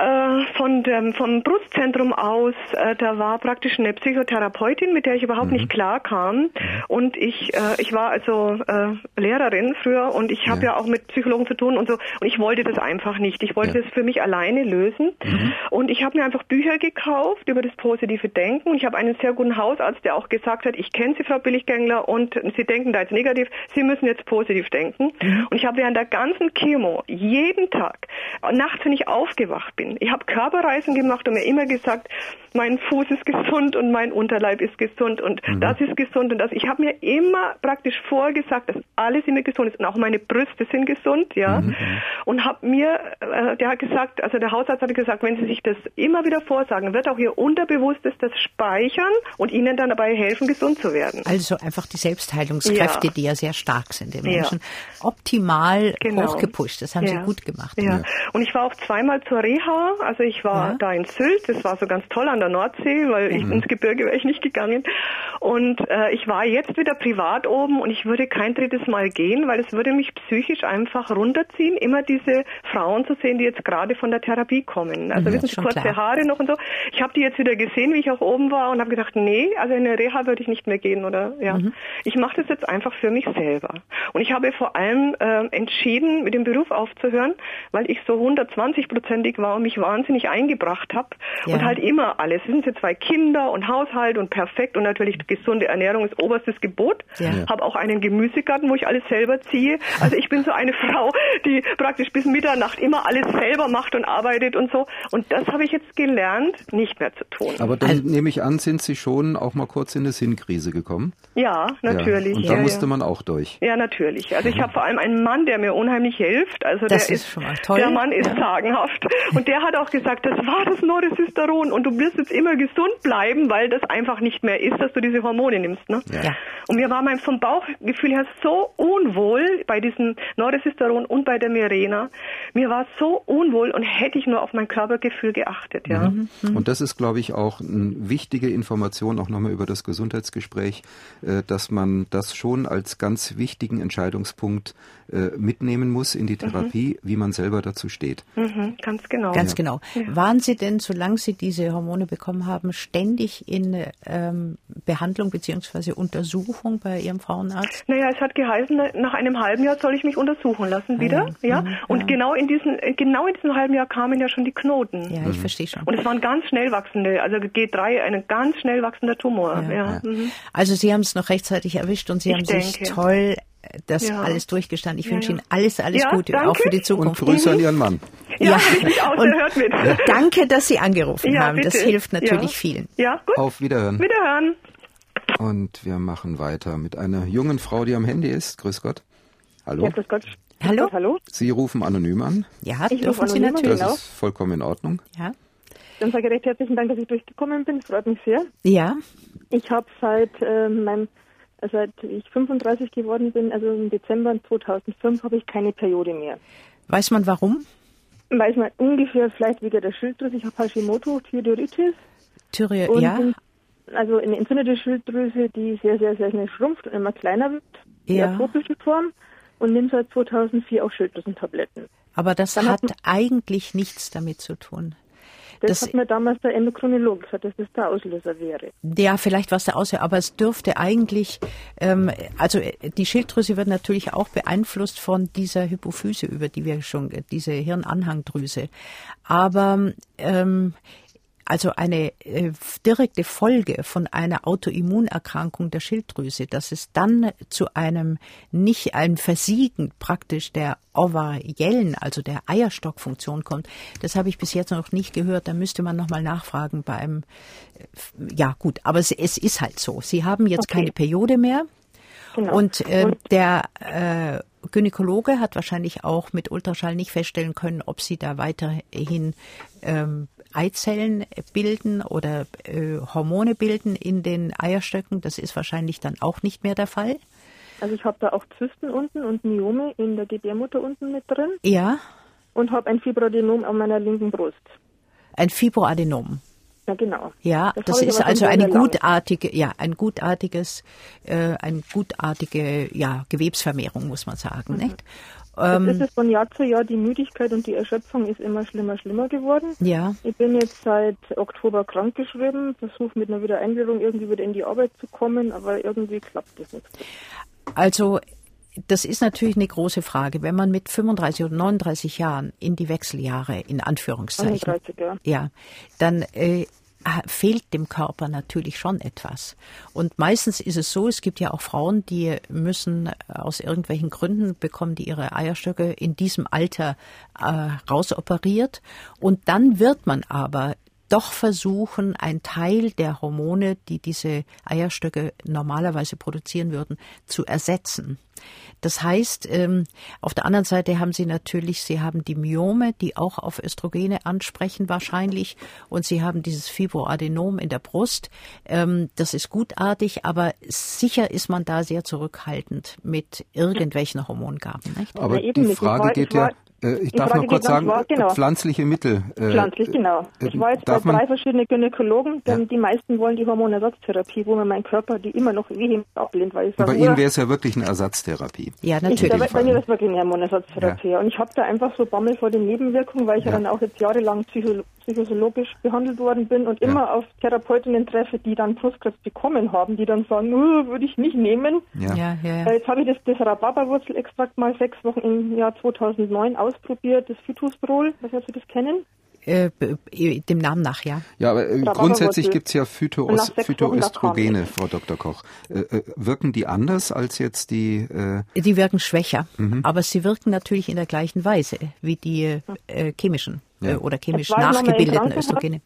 Äh, von dem, vom Brustzentrum aus, äh, da war praktisch eine Psychotherapeutin, mit der ich überhaupt mhm. nicht klar kam. Mhm. Und ich, äh, ich war also äh, Lehrerin früher und ich habe ja. ja. auch mit Psychologen zu tun und so. Und ich wollte das einfach nicht. Ich wollte ja. das für mich alleine lösen. Mhm. Und ich habe mir einfach Bücher gekauft über das positive Denken. Und ich habe einen sehr guten Hausarzt, der auch gesagt hat, ich kenne Sie, Frau Billiggängler, und Sie denken da jetzt negativ. Sie müssen jetzt positiv denken. Mhm. Und ich habe während der ganzen Chemo jeden Tag, nachts, wenn ich aufgewacht bin, ich habe Körperreisen gemacht und mir immer gesagt, mein Fuß ist gesund und mein Unterleib ist gesund und mhm. das ist gesund und das. Ich habe mir immer praktisch vorgesagt, dass alles in mir gesund ist und auch meine Brüste sind gesund, ja. Mhm. Und habe mir, äh, der hat gesagt, also der Hausarzt hat gesagt, wenn Sie sich das immer wieder vorsagen, wird auch Ihr Unterbewusstes das speichern und Ihnen dann dabei helfen, gesund zu werden. Also einfach die Selbstheilungskräfte, ja. die ja sehr stark sind im Menschen, ja. optimal genau. hochgepusht. Das haben ja. Sie gut gemacht. Ja. Und ich war auch zweimal zur Reha, also ich war da in Sylt, das war so ganz toll an der Nordsee, weil ich, mhm. ins Gebirge wäre ich nicht gegangen. Und äh, ich war jetzt wieder privat oben und ich würde kein drittes Mal gehen, weil es würde mich psychisch einfach runterziehen, immer diese Frauen zu sehen, die jetzt gerade von der Therapie kommen. Also mhm, wissen Sie, kurze klar. Haare noch und so. Ich habe die jetzt wieder gesehen, wie ich auch oben war und habe gedacht, nee, also in eine Reha würde ich nicht mehr gehen oder ja. Mhm. Ich mache das jetzt einfach für mich selber. Und ich habe vor allem äh, entschieden, mit dem Beruf aufzuhören, weil ich so 120-prozentig war und mich wahnsinnig eingebracht habe ja. und halt immer alles. Es sind jetzt zwei Kinder und Haushalt und perfekt und natürlich gesunde Ernährung ist oberstes Gebot. Ja. Habe auch einen Gemüsegarten, wo ich alles selber ziehe. Also ich bin so eine Frau, die praktisch bis Mitternacht immer alles selber macht und arbeitet und so. Und das habe ich jetzt gelernt, nicht mehr zu tun. Aber dann also, nehme ich an, sind Sie schon auch mal kurz in eine Sinnkrise gekommen? Ja, natürlich. Ja. Und da ja, musste man auch durch. Ja, natürlich. Also ich habe vor allem einen Mann, der mir unheimlich hilft. Also das der ist, schon mal toll. Der Mann ist sagenhaft. Und der hat auch gesagt, das war das Noresisteron und du wirst jetzt immer gesund bleiben, weil das einfach nicht mehr ist, dass du diese Hormone nimmst. Ne? Ja. Und mir war mein vom Bauchgefühl her so unwohl bei diesem Noresisteron und bei der Mirena. Mir war so unwohl und hätte ich nur auf mein Körpergefühl geachtet. Ja. Mhm. mhm. Und das ist, glaube ich, auch eine wichtige Information, auch nochmal über das Gesundheitsgespräch, äh, dass man das schon als ganz wichtigen Entscheidungspunkt äh, mitnehmen muss in die mhm. Therapie, mhm. wie man selber dazu steht. Mhm, ganz genau. Ganz genau. Ja. Waren Sie denn, solange Sie diese Hormone bekommen haben, ständig in ähm, Behandlung bzw. Untersuchung bei Ihrem Frauenarzt? Naja, es hat geheißen, nach einem halben Jahr soll ich mich untersuchen lassen ah wieder. Ja. ja. Mhm, Und ja. genau in diesem genau in diesem halben Jahr kamen ja schon die Knoten. Ja, ich mhm. verstehe schon. Und es waren ganz schnell wachsende, also G3, ein ganz schnell wachsender Tumor. Ja. Mhm. Also Sie haben es noch rechtzeitig erwischt und Sie ich haben denke. sich toll das ja. alles durchgestanden. Ich ja, wünsche Ihnen alles, alles ja, Gute, danke. auch für die Zukunft. Und Grüße an Ihren Mann. Ja, ja. und hört mit. danke, dass Sie angerufen haben. Bitte. Das hilft natürlich vielen. Ja, gut. Auf Wiederhören. Wiederhören. Und wir machen weiter mit einer jungen Frau, die am Handy ist. Grüß Gott. Hallo. Ja, grüß Gott. Hallo. Hallo. Sie rufen anonym an. Ja, ich dürfen Sie natürlich. Das ist vollkommen in Ordnung. Ja. Dann sage ich recht herzlichen Dank, dass ich durchgekommen bin. Das freut mich sehr. Ja. Ich habe seit äh, meinem seit ich 35 geworden bin, also im Dezember 2005, habe ich keine Periode mehr. Weiß man warum? Weiß man ungefähr vielleicht wegen der Schilddrüse. Ich habe Hashimoto Thyreoiditis. Thyreoiditis, ja. Also eine entzündete Schilddrüse, die sehr, sehr, sehr schnell schrumpft und immer kleiner wird. Ja. Die Form. Und nimmt seit 2004 auch Schilddrüsentabletten. Aber das hat, hat eigentlich nichts damit zu tun. Das, das, hat mir damals der Endokrinologe gesagt, dass das der Auslöser wäre. Ja, vielleicht war es der Auslöser, aber es dürfte eigentlich, ähm, also die Schilddrüse wird natürlich auch beeinflusst von dieser Hypophyse, über die wir schon, diese Hirnanhangdrüse. Aber ähm, also eine äh, direkte Folge von einer Autoimmunerkrankung der Schilddrüse, dass es dann zu einem nicht ein Versiegen praktisch der ovariellen, also der Eierstockfunktion kommt, das habe ich bis jetzt noch nicht gehört. Da müsste man nochmal nachfragen beim, äh, ja gut, aber es, es, ist halt so. Sie haben jetzt okay. keine Periode mehr. Genau. Und, äh, Und der äh, Gynäkologe hat wahrscheinlich auch mit Ultraschall nicht feststellen können, ob sie da weiterhin ähm, Eizellen bilden oder äh, Hormone bilden in den Eierstöcken. Das ist wahrscheinlich dann auch nicht mehr der Fall. Also ich habe da auch Zysten unten und Myome in der Gebärmutter unten mit drin. Ja. Und habe ein Fibroadenom an meiner linken Brust. Ein Fibroadenom. Ja, genau. Ja, das, das ist also eine gutartige, ja, ein gutartiges, äh, eine gutartige, ja, Gewebsvermehrung, muss man sagen, mhm. nicht? Ähm, das ist von Jahr zu Jahr die Müdigkeit und die Erschöpfung ist immer schlimmer, schlimmer geworden. Ja. Ich bin jetzt seit Oktober krankgeschrieben, versuche mit einer Wiedereingliederung irgendwie wieder in die Arbeit zu kommen, aber irgendwie klappt das nicht. Also das ist natürlich eine große Frage. Wenn man mit 35 oder 39 Jahren in die Wechseljahre, in Anführungszeichen, 39, ja. ja, dann äh, fehlt dem Körper natürlich schon etwas. Und meistens ist es so, es gibt ja auch Frauen, die müssen äh, aus irgendwelchen Gründen bekommen, die ihre Eierstöcke in diesem Alter äh, rausoperiert. Und dann wird man aber doch versuchen, ein Teil der Hormone, die diese Eierstöcke normalerweise produzieren würden, zu ersetzen. Das heißt, ähm, auf der anderen Seite haben Sie natürlich, Sie haben die Myome, die auch auf Östrogene ansprechen wahrscheinlich, und Sie haben dieses Fibroadenom in der Brust. Ähm, das ist gutartig, aber sicher ist man da sehr zurückhaltend mit irgendwelchen Hormongaben. Nicht? Aber die Frage geht ja äh, ich darf noch kurz sagen, war, genau. pflanzliche Mittel. Äh, Pflanzlich, genau. Äh, ich war jetzt bei drei verschiedenen Gynäkologen, denn ja. die meisten wollen die Hormonersatztherapie, wo mir mein Körper die immer noch vehement ablehnt. Weil ich sage, bei Ihnen wäre es ja wirklich eine Ersatztherapie. Ja, natürlich. Ich, da, bei mir ist wirklich eine Hormonersatztherapie. Ja. Und ich habe da einfach so Bammel vor den Nebenwirkungen, weil ich ja, ja dann auch jetzt jahrelang psycho psychologisch behandelt worden bin und immer auf Therapeutinnen treffe, die dann Brustkrebs bekommen haben, die dann sagen, uh, würde ich nicht nehmen. Ja. Ja, äh, Jetzt habe ich das, das Rhabarberwurzelextrakt mal sechs Wochen im Jahr 2009 aus ausprobiert, das Phytosprol, weiß nicht, ob Sie das kennen. Äh, dem Namen nach, ja. Ja, aber äh, grundsätzlich gibt es ja Phytoos, Phytoöstrogene, Frau Dr. Koch. Äh, äh, wirken die anders als jetzt die? Äh die wirken schwächer, mhm. aber sie wirken natürlich in der gleichen Weise wie die äh, chemischen ja. oder chemisch nachgebildeten Östrogene.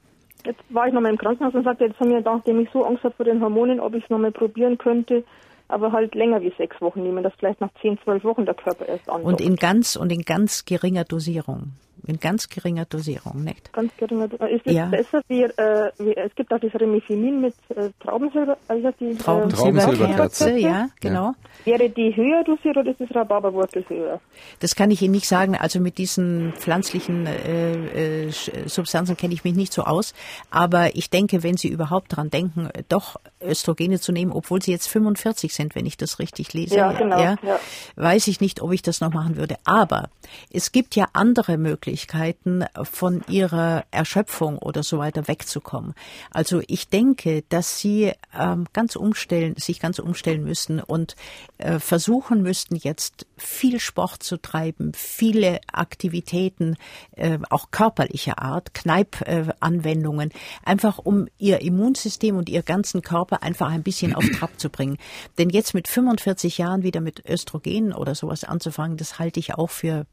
Jetzt war ich nochmal im Krankenhaus und sagte, jetzt haben wir, nachdem ich so Angst habe vor den Hormonen, ob ich es nochmal probieren könnte, aber halt länger wie sechs Wochen nehmen, dass vielleicht nach zehn, zwölf Wochen der Körper erst andockt. Und in ganz und in ganz geringer Dosierung in ganz geringer Dosierung, nicht? Ganz geringer Dosierung. Ist es ja. besser wie, äh, wie, es gibt auch das Remifemin mit äh, Traubensilber, also die Traubensilberkerze, äh, ja, genau. Wäre die höher dosiert oder ist das Rhabarberwurzel höher? Das kann ich Ihnen nicht sagen. Also mit diesen pflanzlichen äh, äh, Substanzen kenne ich mich nicht so aus. Aber ich denke, wenn Sie überhaupt dran denken, doch Östrogene zu nehmen, obwohl Sie jetzt 45 sind, wenn ich das richtig lese, ja, genau, ja, ja. weiß ich nicht, ob ich das noch machen würde. Aber es gibt ja andere Möglichkeiten. Möglichkeiten, von ihrer Erschöpfung oder so weiter wegzukommen. Also ich denke, dass sie ähm, ganz umstellen, sich ganz umstellen müssen und äh, versuchen müssten, jetzt viel Sport zu treiben, viele Aktivitäten, äh, auch körperlicher Art, Kneipanwendungen, äh, einfach um ihr Immunsystem und ihr ganzen Körper einfach ein bisschen auf Trab zu bringen. Denn jetzt mit 45 Jahren wieder mit Östrogen oder sowas anzufangen, das halte ich auch für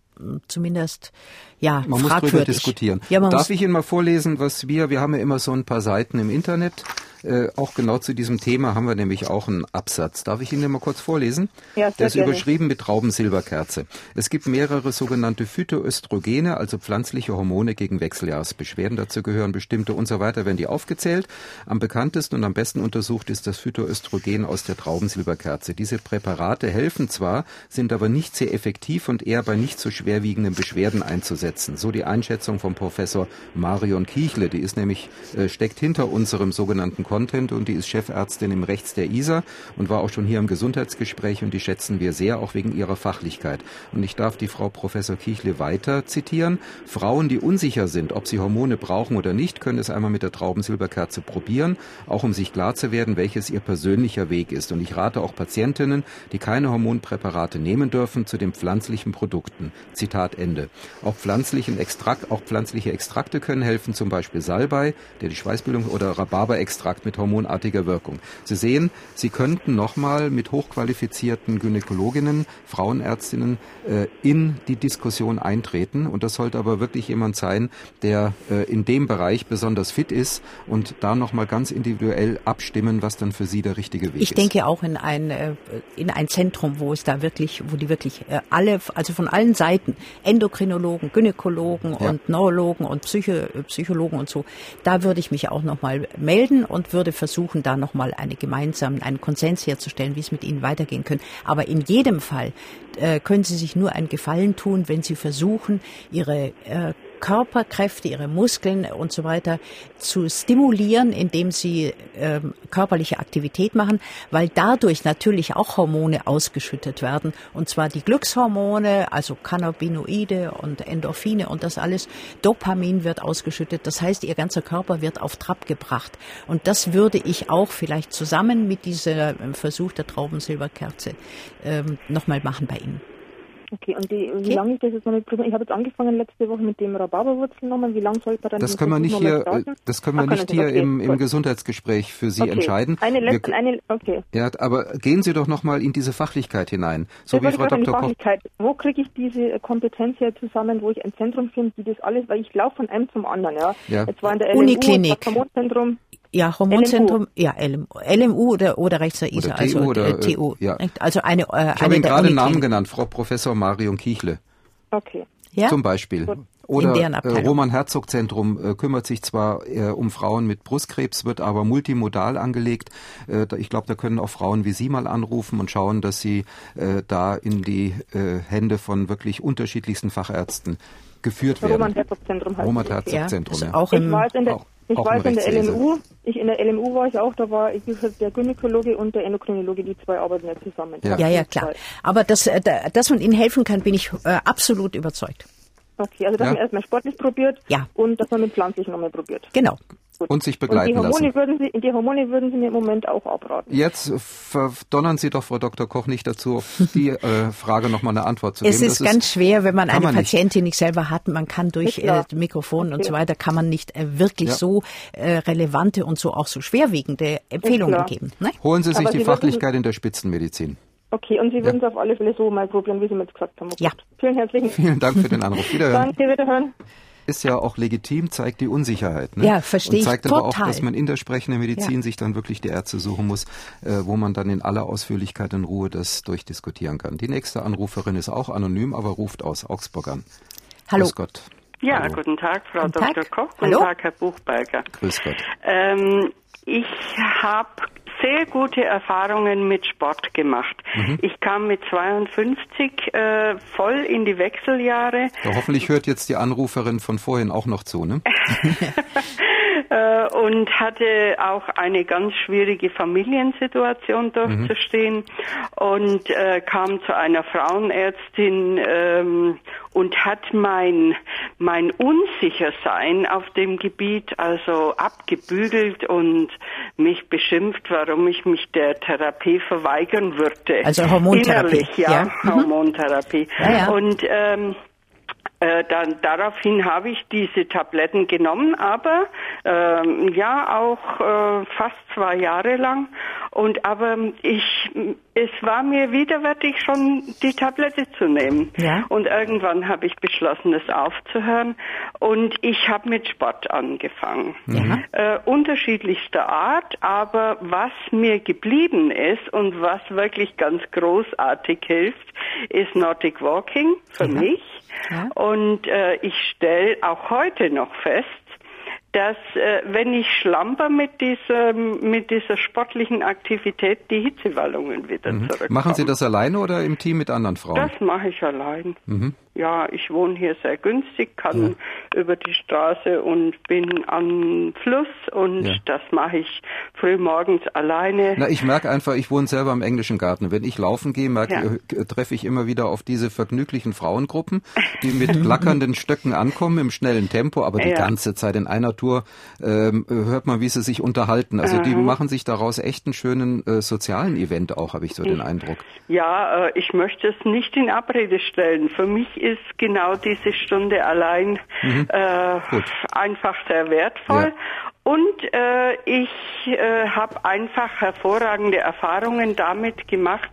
zumindest ja man muss darüber diskutieren. Ja, Darf ich Ihnen mal vorlesen, was wir wir haben ja immer so ein paar Seiten im Internet Äh, auch genau zu diesem Thema haben wir nämlich auch einen Absatz. Darf ich Ihnen den mal kurz vorlesen? Ja, Der ist gerne. überschrieben mit Traubensilberkerze. Es gibt mehrere sogenannte Phytoöstrogene, also pflanzliche Hormone gegen Wechseljahresbeschwerden. Dazu gehören bestimmte und so weiter, werden die aufgezählt. Am bekanntesten und am besten untersucht ist das Phytoöstrogen aus der Traubensilberkerze. Diese Präparate helfen zwar, sind aber nicht sehr effektiv und eher bei nicht so schwerwiegenden Beschwerden einzusetzen. So die Einschätzung von Professor Marion Kiechle. Die ist nämlich, äh, steckt hinter unserem sogenannten Content und die ist Chefärztin im Rechts der ISA und war auch schon hier im Gesundheitsgespräch und die schätzen wir sehr, auch wegen ihrer Fachlichkeit. Und ich darf die Frau Professor Kiechle weiter zitieren. Frauen, die unsicher sind, ob sie Hormone brauchen oder nicht, können es einmal mit der Traubensilberkerze probieren, auch um sich klar zu werden, welches ihr persönlicher Weg ist. Und ich rate auch Patientinnen, die keine Hormonpräparate nehmen dürfen, zu den pflanzlichen Produkten. Zitat Ende. Auch pflanzlichen Extrakt, auch pflanzliche Extrakte können helfen, zum Beispiel Salbei, der die Schweißbildung oder Rhabarberextrakt mit hormonartiger Wirkung. Sie sehen, Sie könnten nochmal mit hochqualifizierten Gynäkologinnen, Frauenärztinnen äh, in die Diskussion eintreten. Und das sollte aber wirklich jemand sein, der äh, in dem Bereich besonders fit ist und da nochmal ganz individuell abstimmen, was dann für Sie der richtige Weg ich ist. Ich denke auch in ein, äh, in ein Zentrum, wo es da wirklich, wo die wirklich äh, alle, also von allen Seiten, Endokrinologen, Gynäkologen ja. und Neurologen und Psycho, Psychologen und so, da würde ich mich auch nochmal melden und würde versuchen, da nochmal eine gemeinsame, einen Konsens herzustellen, wie es mit Ihnen weitergehen können. Aber in jedem Fall äh, können Sie sich nur einen Gefallen tun, wenn Sie versuchen, Ihre äh, Körperkräfte, ihre Muskeln und so weiter zu stimulieren, indem sie ähm, körperliche Aktivität machen, weil dadurch natürlich auch Hormone ausgeschüttet werden. Und zwar die Glückshormone, also Cannabinoide und Endorphine und das alles. Dopamin wird ausgeschüttet. Das heißt, ihr ganzer Körper wird auf Trab gebracht. Und das würde ich auch vielleicht zusammen mit diesem Versuch der Traubensilberkerze ähm, nochmal machen bei Ihnen. Okay, und die, okay. wie lange ist das jetzt noch mit Ich habe jetzt angefangen letzte Woche mit dem Rhabarberwurzelnomen. Wie lange soll man dann Das können wir nicht hier, das können wir Ach, nicht hier okay, im, im Gesundheitsgespräch für Sie okay. entscheiden. Eine letzte, wir, eine, okay. Ja, aber gehen Sie doch nochmal in diese Fachlichkeit hinein. So das wie Frau Dr. Koch. Wo kriege ich diese Kompetenz her zusammen, wo ich ein Zentrum finde, die das alles, weil ich laufe von einem zum anderen, ja. ja. Jetzt war in der LMU, Uniklinik. Ja, Hormonzentrum, LMU. ja, LMU, LMU oder, oder rechts der ISA, also oder, äh, TU. Ja. Also eine, äh, ich habe Ihnen gerade einen Namen genannt, Frau Professor Marion Kiechle. Okay. Ja? Zum Beispiel. Gut. Oder äh, Roman Herzog Zentrum äh, kümmert sich zwar äh, um Frauen mit Brustkrebs, wird aber multimodal angelegt. Äh, ich glaube, da können auch Frauen wie Sie mal anrufen und schauen, dass sie äh, da in die äh, Hände von wirklich unterschiedlichsten Fachärzten geführt werden. Roman Herzog Zentrum heißt Roman Herzog Zentrum, ja. ja. Auch im, ich weiß, in der, auch, ich auch weiß in der LMU, ich in der LMU war ich auch, da war ich der Gynäkologe und der Endokrinologe, die zwei arbeiten ja zusammen. Ja, ja, ja klar. Aber dass, äh, dass man ihnen helfen kann, bin ich äh, absolut überzeugt. Okay, also dass ja. man erstmal sportlich probiert ja. und dass man mit pflanzlichen nochmal probiert. Genau. Gut. Und sich begleiten und die Hormone lassen. Würden Sie, die Hormone würden Sie mir im Moment auch abraten. Jetzt verdonnern Sie doch, Frau Dr. Koch, nicht dazu, auf die äh, Frage nochmal eine Antwort zu geben. Es ist das ganz ist, schwer, wenn man eine man Patientin nicht. selber hat. Man kann durch äh, Mikrofon okay. und so weiter, kann man nicht äh, wirklich ja. so äh, relevante und so auch so schwerwiegende Empfehlungen geben. Ne? Holen Sie sich Aber die Sie Fachlichkeit in der Spitzenmedizin. Okay, und Sie würden es auf alle Fälle so mal probieren, wie Sie mir jetzt gesagt haben. Okay. Ja. Vielen herzlichen Dank. Vielen Dank für den Anruf. Wiederhören. Danke, wiederhören ist ja auch legitim, zeigt die Unsicherheit. Ne? Ja, verstehe Und zeigt ich aber total. auch, dass man in der sprechenden Medizin ja. sich dann wirklich die Ärzte suchen muss, äh, wo man dann in aller Ausführlichkeit in Ruhe das durchdiskutieren kann. Die nächste Anruferin ist auch anonym, aber ruft aus Augsburg an. Hallo. Grüß Gott. Ja, Hallo. guten Tag, Frau guten Dr. Tag. Koch. Guten Hallo. Tag, Herr Buchberger. Grüß Gott. Ähm, ich habe sehr gute Erfahrungen mit Sport gemacht. Mhm. Ich kam mit 52 äh, voll in die Wechseljahre. Ja, hoffentlich hört jetzt die Anruferin von vorhin auch noch zu, ne? Äh, und hatte auch eine ganz schwierige Familiensituation durchzustehen mhm. und äh, kam zu einer Frauenärztin ähm, und hat mein mein Unsichersein auf dem Gebiet also abgebügelt und mich beschimpft, warum ich mich der Therapie verweigern würde. Also Hormontherapie. Innerlich, ja, ja. Mhm. Hormontherapie. Ja, ja. Und ähm, äh, dann, daraufhin habe ich diese Tabletten genommen, aber ähm, ja auch äh, fast zwei Jahre lang. Und aber ich, es war mir widerwärtig schon die Tablette zu nehmen. Ja. Und irgendwann habe ich beschlossen, das aufzuhören. Und ich habe mit Sport angefangen. Mhm. Äh, unterschiedlichster Art, aber was mir geblieben ist und was wirklich ganz großartig hilft, ist Nordic Walking für mhm. mich. Ja. Und äh, ich stelle auch heute noch fest, dass äh, wenn ich schlamper mit dieser mit dieser sportlichen Aktivität die Hitzewallungen wieder mhm. zurückkommen. Machen Sie das alleine oder im Team mit anderen Frauen? Das mache ich allein. Mhm. Ja, ich wohne hier sehr günstig, kann ja. über die Straße und bin am Fluss und ja. das mache ich früh morgens alleine. Na, ich merke einfach, ich wohne selber im englischen Garten. Wenn ich laufen gehe, merke, ja. äh, treffe ich immer wieder auf diese vergnüglichen Frauengruppen, die mit glackernden Stöcken ankommen im schnellen Tempo, aber die ganze Zeit in einer Tour ähm, hört man, wie sie sich unterhalten. Also mhm. die machen sich daraus echt einen schönen äh, sozialen Event auch, habe ich so den Eindruck. Ja, äh, ich möchte es nicht in Abrede stellen. Für mich ist genau diese Stunde allein mhm. äh, einfach sehr wertvoll. Ja. Und äh, ich äh, habe einfach hervorragende Erfahrungen damit gemacht,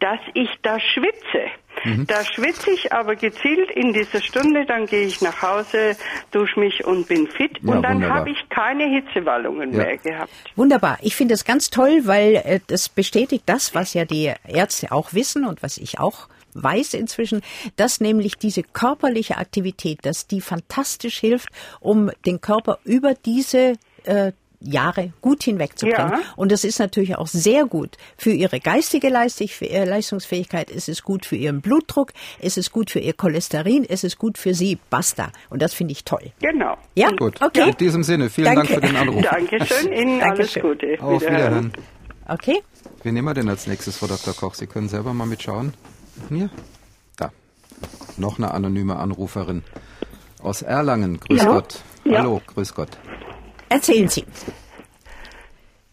dass ich da schwitze. Mhm. Da schwitze ich aber gezielt in dieser Stunde, dann gehe ich nach Hause, dusche mich und bin fit ja, und dann habe ich keine Hitzewallungen ja. mehr gehabt. Wunderbar. Ich finde es ganz toll, weil äh, das bestätigt das, was ja die Ärzte auch wissen und was ich auch weiß inzwischen, dass nämlich diese körperliche Aktivität, dass die fantastisch hilft, um den Körper über diese äh, Jahre gut hinwegzubringen. Ja. Und das ist natürlich auch sehr gut für ihre geistige äh, Leistungsfähigkeit, es ist gut für ihren Blutdruck, es ist gut für ihr Cholesterin, es ist gut für sie. Basta. Und das finde ich toll. Genau. Ja, gut. Okay. In diesem Sinne, vielen Danke. Dank für den Anruf. Dankeschön, Ihnen alles Gute. Auf Wiederhören. Okay. Wen nehmen wir denn als nächstes, Frau Dr. Koch? Sie können selber mal mitschauen. Hier. Noch eine anonyme Anruferin aus Erlangen. Grüß ja. Gott. Hallo, ja. grüß Gott. Erzählen Sie.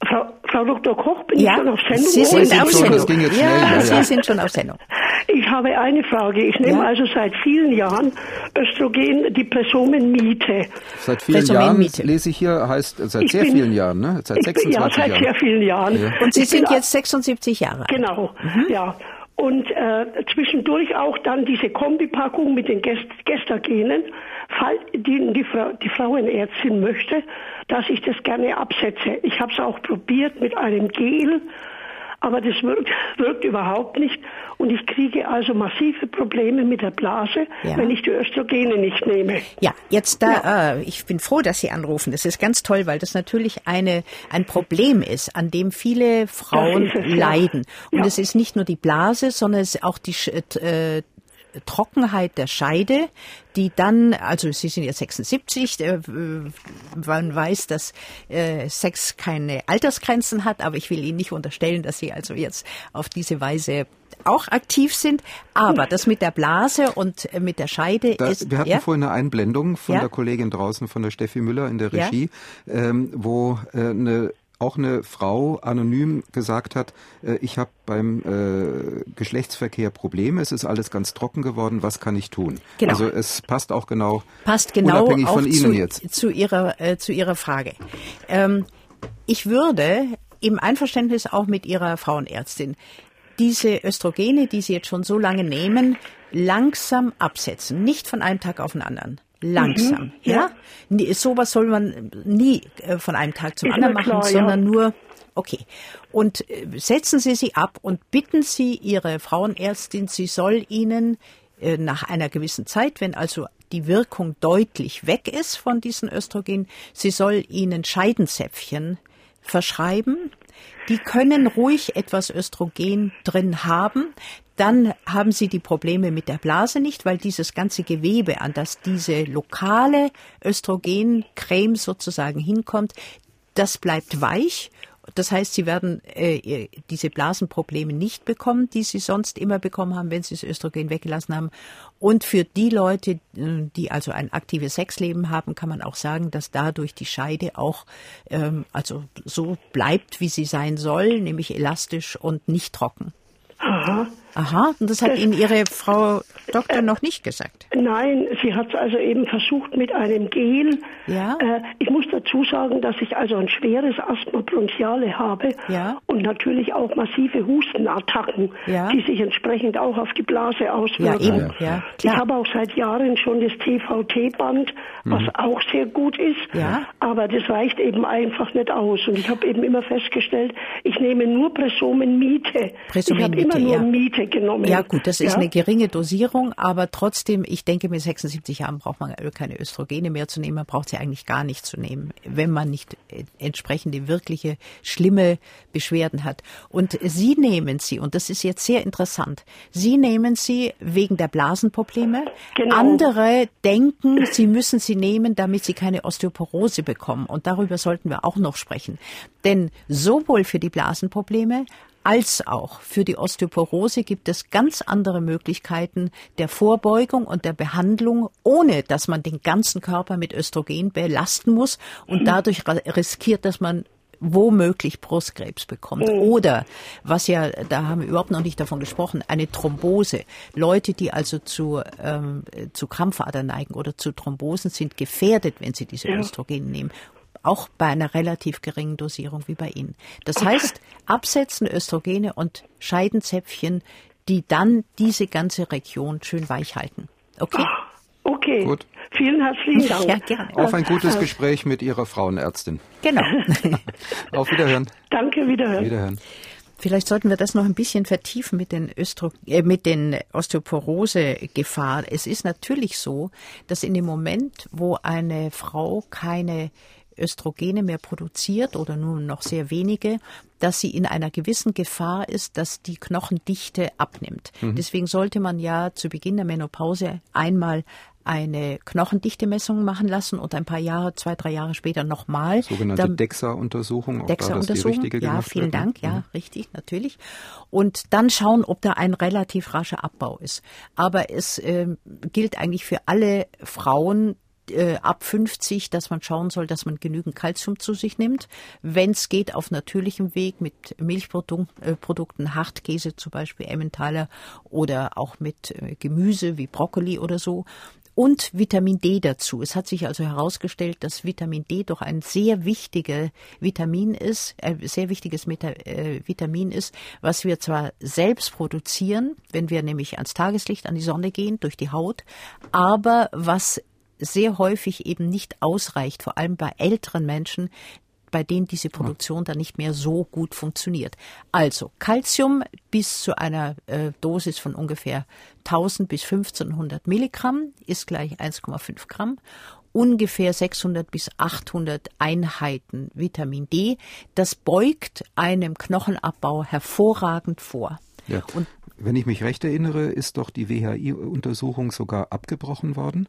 Frau, Frau Dr. Koch, bin ja. ich schon auf Sendung? Sie sind, sind auf Sendung. Schon, ja, schnell, ja, Sie sind schon auf Sendung. Ich habe eine Frage. Ich nehme also seit vielen Jahren Östrogen, die Pressomenmiete. Seit vielen Jahren lese ich hier, heißt seit ich sehr bin, vielen Jahren, ne? Seit 26 Jahren. Ja, seit Jahren. sehr vielen Jahren. Und Sie sind jetzt 76 Jahre alt. Genau, mhm. ja und äh, zwischendurch auch dann diese Kombipackung mit den Gest Gestagenen, falls die, die, Frau, die Frauenärztin möchte, dass ich das gerne absetze. Ich habe es auch probiert mit einem Gel, aber das wirkt, wirkt überhaupt nicht. Und ich kriege also massive Probleme mit der Blase, ja. wenn ich die Östrogene nicht nehme. Ja, jetzt da, ja. Äh, ich bin froh, dass Sie anrufen. Das ist ganz toll, weil das natürlich eine, ein Problem ist, an dem viele Frauen es, leiden. Ja. Und es ist nicht nur die Blase, sondern es ist auch die äh, Trockenheit der Scheide, die dann, also Sie sind jetzt 76, äh, man weiß, dass äh, Sex keine Altersgrenzen hat, aber ich will Ihnen nicht unterstellen, dass Sie also jetzt auf diese Weise auch aktiv sind, aber das mit der Blase und äh, mit der Scheide da, ist. Wir hatten ja? vorhin eine Einblendung von ja? der Kollegin draußen, von der Steffi Müller in der Regie, ja? ähm, wo äh, eine auch eine Frau anonym gesagt hat, äh, ich habe beim äh, Geschlechtsverkehr Probleme, es ist alles ganz trocken geworden, was kann ich tun? Genau. Also es passt auch genau, passt genau unabhängig von Ihnen zu, jetzt. Zu Ihrer, äh, zu Ihrer Frage. Ähm, ich würde im Einverständnis auch mit Ihrer Frauenärztin diese Östrogene, die Sie jetzt schon so lange nehmen, langsam absetzen, nicht von einem Tag auf den anderen langsam. Mhm, ja. ja? Sowas soll man nie äh, von einem Tag zum Ist anderen machen, klar, sondern ja. nur Okay. Und äh, setzen Sie sie ab und bitten Sie Ihre Frauenärztin, sie soll Ihnen äh, nach einer gewissen Zeit, wenn also die Wirkung deutlich weg ist von diesen Östrogen, sie soll Ihnen Scheidenzäpfchen verschreiben. Die können ruhig etwas Östrogen drin haben. Dann haben Sie die Probleme mit der Blase nicht, weil dieses ganze Gewebe, an das diese lokale Östrogencreme sozusagen hinkommt, das bleibt weich das heißt, sie werden äh, diese Blasenprobleme nicht bekommen, die sie sonst immer bekommen haben, wenn sie das Östrogen weggelassen haben. Und für die Leute, äh, die also ein aktives Sexleben haben, kann man auch sagen, dass dadurch die Scheide auch ähm, also so bleibt, wie sie sein soll, nämlich elastisch und nicht trocken. Aha. Aha, und das hat das, Ihnen Ihre Frau Doktor äh, noch nicht gesagt? Nein, sie hat es also eben versucht mit einem Gel. Ja. Äh, ich muss dazu sagen, dass ich also ein schweres Asthma bronchiale habe ja. und natürlich auch massive Hustenattacken, ja. die sich entsprechend auch auf die Blase auswirken. Ja, eben. Ja, ich habe auch seit Jahren schon das TVT-Band, was mhm. auch sehr gut ist, ja. aber das reicht eben einfach nicht aus. Und ich habe eben immer festgestellt, ich nehme nur Pressomen Miete. Pressomen ich habe immer nur Miete genommen. Ja gut, das ist eine geringe Dosierung, aber trotzdem, ich denke, mit 76 Jahren braucht man keine Östrogene mehr zu nehmen, man braucht sie eigentlich gar nicht zu nehmen, wenn man nicht äh, entsprechende wirkliche schlimme Beschwerden hat. Und Sie nehmen sie, und das ist jetzt sehr interessant, Sie nehmen sie wegen der Blasenprobleme. Genau. Andere denken, sie müssen sie nehmen, damit sie keine Osteoporose bekommen. Und darüber sollten wir auch noch sprechen. Denn sowohl für die Blasenprobleme als auch für die Osteoporose gibt es ganz andere Möglichkeiten der Vorbeugung und der Behandlung, ohne dass man den ganzen Körper mit Östrogen belasten muss und mhm. dadurch riskiert, dass man womöglich Brustkrebs bekommt. Mhm. Oder, was ja, da haben wir überhaupt noch nicht davon gesprochen, eine Thrombose. Leute, die also zu, ähm, zu Krampfadern neigen oder zu Thrombosen, sind gefährdet, wenn sie diese. Östrogen nehmen auch bei einer relativ geringen Dosierung wie bei Ihnen. Das heißt, absetzen Östrogene und Scheidenzäpfchen, die dann diese ganze Region schön weich halten. Okay? Okay. Gut. Vielen herzlichen Dank. Ja, gerne. Auf ein gutes Gespräch mit Ihrer Frauenärztin. Genau. Auf Wiederhören. Danke, Wiederhören. Wiederhören. Vielleicht sollten wir das noch ein bisschen vertiefen mit den, Östro äh, mit den Osteoporose-Gefahr. Es ist natürlich so, dass in dem Moment, wo eine Frau keine Östrogene mehr produziert oder nur noch sehr wenige, dass sie in einer gewissen Gefahr ist, dass die Knochendichte abnimmt. Mhm. Deswegen sollte man ja zu Beginn der Menopause einmal eine Knochendichtemessung machen lassen und ein paar Jahre, zwei, drei Jahre später nochmal. Sogenannte DEXA-Untersuchung. DEXA-Untersuchung, ja, vielen wird. Dank, ja, mhm. richtig, natürlich. Und dann schauen, ob da ein relativ rascher Abbau ist. Aber es äh, gilt eigentlich für alle Frauen, äh, ab 50, dass man schauen soll, dass man genügend Kalzium zu sich nimmt. Wenn es geht, auf natürlichem Weg mit Milchprodukten, äh, Hartkäse zum Beispiel, Emmentaler oder auch mit äh, Gemüse wie Brokkoli oder so. Und Vitamin D dazu. Es hat sich also herausgestellt, dass Vitamin D doch ein sehr wichtiger Vitamin ist, ein sehr wichtiges Meta äh, Vitamin ist, was wir zwar selbst produzieren, wenn wir nämlich ans Tageslicht, an die Sonne gehen, durch die Haut, aber was sehr häufig eben nicht ausreicht, vor allem bei älteren Menschen, bei denen diese Produktion dann nicht mehr so gut funktioniert. Also Calcium bis zu einer äh, Dosis von ungefähr 1000 bis 1500 Milligramm ist gleich 1,5 Gramm. Ungefähr 600 bis 800 Einheiten Vitamin D. Das beugt einem Knochenabbau hervorragend vor. Ja. Und wenn ich mich recht erinnere, ist doch die WHI-Untersuchung sogar abgebrochen worden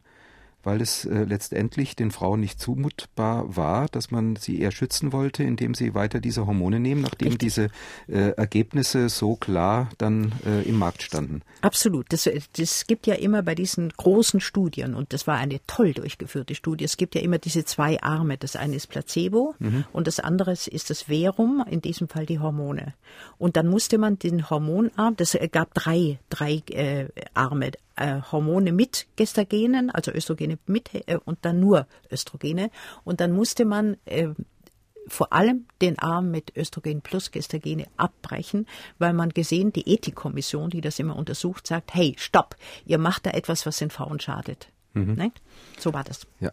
weil es äh, letztendlich den Frauen nicht zumutbar war, dass man sie eher schützen wollte, indem sie weiter diese Hormone nehmen, nachdem Richtig. diese äh, Ergebnisse so klar dann äh, im Markt standen. Absolut. Das, das gibt ja immer bei diesen großen Studien, und das war eine toll durchgeführte Studie, es gibt ja immer diese zwei Arme. Das eine ist Placebo mhm. und das andere ist das Verum, in diesem Fall die Hormone. Und dann musste man den Hormonarm, das gab drei, drei äh, Arme äh, Hormone mit Gestagenen, also Östrogene mit äh, und dann nur Östrogene. Und dann musste man äh, vor allem den Arm mit Östrogen plus Gestagene abbrechen, weil man gesehen, die Ethikkommission, die das immer untersucht, sagt, hey, stopp, ihr macht da etwas, was den Frauen schadet. Mhm. Ne? So war das. Ja.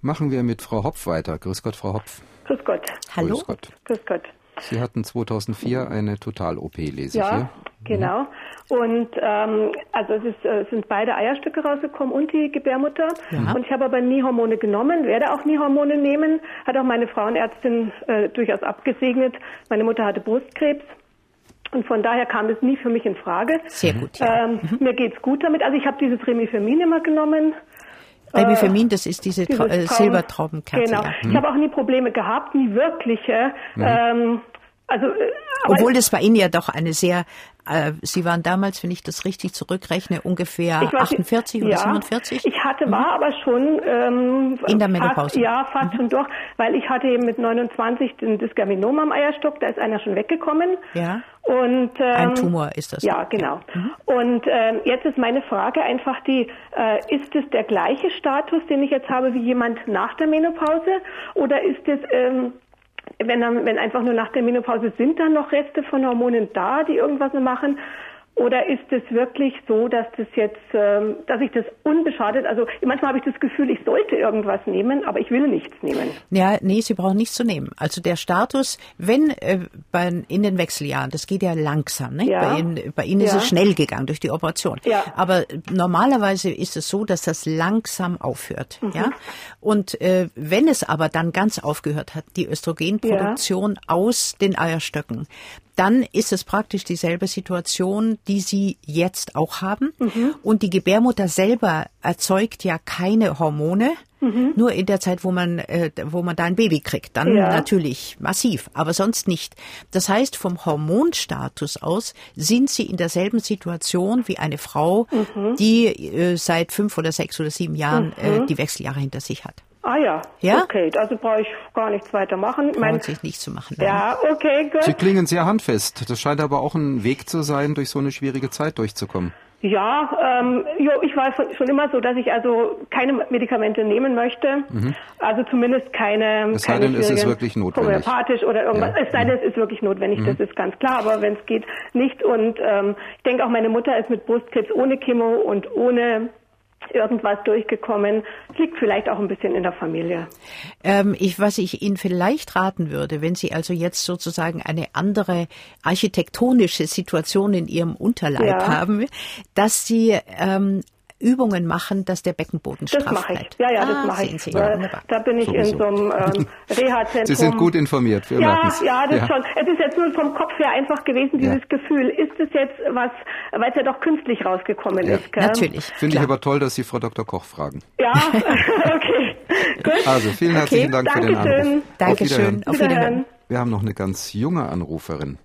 Machen wir mit Frau Hopf weiter. Grüß Gott, Frau Hopf. Grüß Gott. Hallo. Grüß Gott. Grüß Gott. Sie hatten 2004 eine Total-OP, lese ja, ich hier. Genau. Mhm. Und ähm, also es, ist, es sind beide Eierstücke rausgekommen und die Gebärmutter. Ja. Und ich habe aber nie Hormone genommen, werde auch nie Hormone nehmen. Hat auch meine Frauenärztin äh, durchaus abgesegnet. Meine Mutter hatte Brustkrebs. Und von daher kam es nie für mich in Frage. Sehr gut. Ja. Ähm, mhm. Mir geht's gut damit. Also ich habe dieses Remifemin immer genommen. Remifemin, das ist diese äh, Silbertraubenkerze. Genau. Ja. Ich habe auch nie Probleme gehabt, nie wirkliche. Mhm. Ähm, Also, äh, Obwohl das bei Ihnen ja doch eine sehr, äh, Sie waren damals, wenn ich das richtig zurückrechne, ungefähr 48 oder ja, 47? Ich hatte, war mhm. aber schon ähm, in der Menopause. Fast, ja, fast mhm. schon durch, weil ich hatte eben mit 29 den Dysgerminom am Eierstock, da ist einer schon weggekommen. Ja. Und, ähm, Ein Tumor ist das. Ja, genau. Mhm. Und ähm, jetzt ist meine Frage einfach die, äh, ist es der gleiche Status, den ich jetzt habe wie jemand nach der Menopause? Oder ist es ähm, wenn, wenn einfach nur nach der Menopause sind dann noch Reste von Hormonen da, die irgendwas machen? Oder ist es wirklich so, dass das jetzt, ähm, dass ich das unbeschadet, also manchmal habe ich das Gefühl, ich sollte irgendwas nehmen, aber ich will nichts nehmen. Ja, nee, Sie brauchen nichts zu nehmen. Also der Status, wenn äh, bei, in den Wechseljahren, das geht ja langsam, ne? Ja. Bei Ihnen, bei Ihnen ja. ist es schnell gegangen durch die Operation. Ja. Aber normalerweise ist es so, dass das langsam aufhört. Mhm. Ja. Und äh, wenn es aber dann ganz aufgehört hat, die Östrogenproduktion ja. aus den Eierstöcken, dann ist es praktisch dieselbe Situation, die Sie jetzt auch haben. Mhm. Und die Gebärmutter selber erzeugt ja keine Hormone. Mhm. Nur in der Zeit, wo man, äh, wo man da ein Baby kriegt, dann ja. natürlich massiv, aber sonst nicht. Das heißt, vom Hormonstatus aus sind sie in derselben Situation wie eine Frau, mhm. die äh, seit fünf oder sechs oder sieben Jahren äh, mhm. die Wechseljahre hinter sich hat. Ah ja, ja? okay, also brauche ich gar nichts weiter machen. Braucht mein, sich nicht zu machen. Ja, okay, gut. Sie klingen sehr handfest. Das scheint aber auch ein Weg zu sein, durch so eine schwierige Zeit durchzukommen. Ja, ähm, jo, ich war schon immer so, dass ich also keine Medikamente nehmen möchte. Mhm. Also zumindest keine. Es sei denn, ist es wirklich notwendig. Homöopathisch oder irgendwas. Ja. Es sei denn, es ist wirklich notwendig, mhm. das ist ganz klar. Aber wenn es geht, nicht. Und ähm, ich denke auch, meine Mutter ist mit Brustkrebs ohne Chemo und ohne irgendwas durchgekommen. Liegt vielleicht auch ein bisschen in der Familie. Ähm, ich, was ich Ihnen vielleicht raten würde, wenn Sie also jetzt sozusagen eine andere architektonische Situation in Ihrem Unterleib ja. haben, dass Sie ähm, Übungen machen, dass der Beckenboden straff Das mache ich. Ja, ja, das ah, mache ich. Ja, da bin ich Sowieso. in so einem ähm, Reha-Zentrum. Sie sind gut informiert. Wir ja, ja, das ja. schon. Es ist jetzt nur vom Kopf her einfach gewesen, dieses ja. Gefühl. Ist es jetzt was, weil es ja doch künstlich rausgekommen ja. ist? Gell? Natürlich. Finde ich aber toll, dass Sie Frau Dr. Koch fragen. Ja, okay. Gut. Also vielen herzlichen Dank Dankeschön. für den Anruf. Dankeschön. Auf Wiederhören. Auf Wiederhören. Wir haben noch eine ganz junge Anruferin.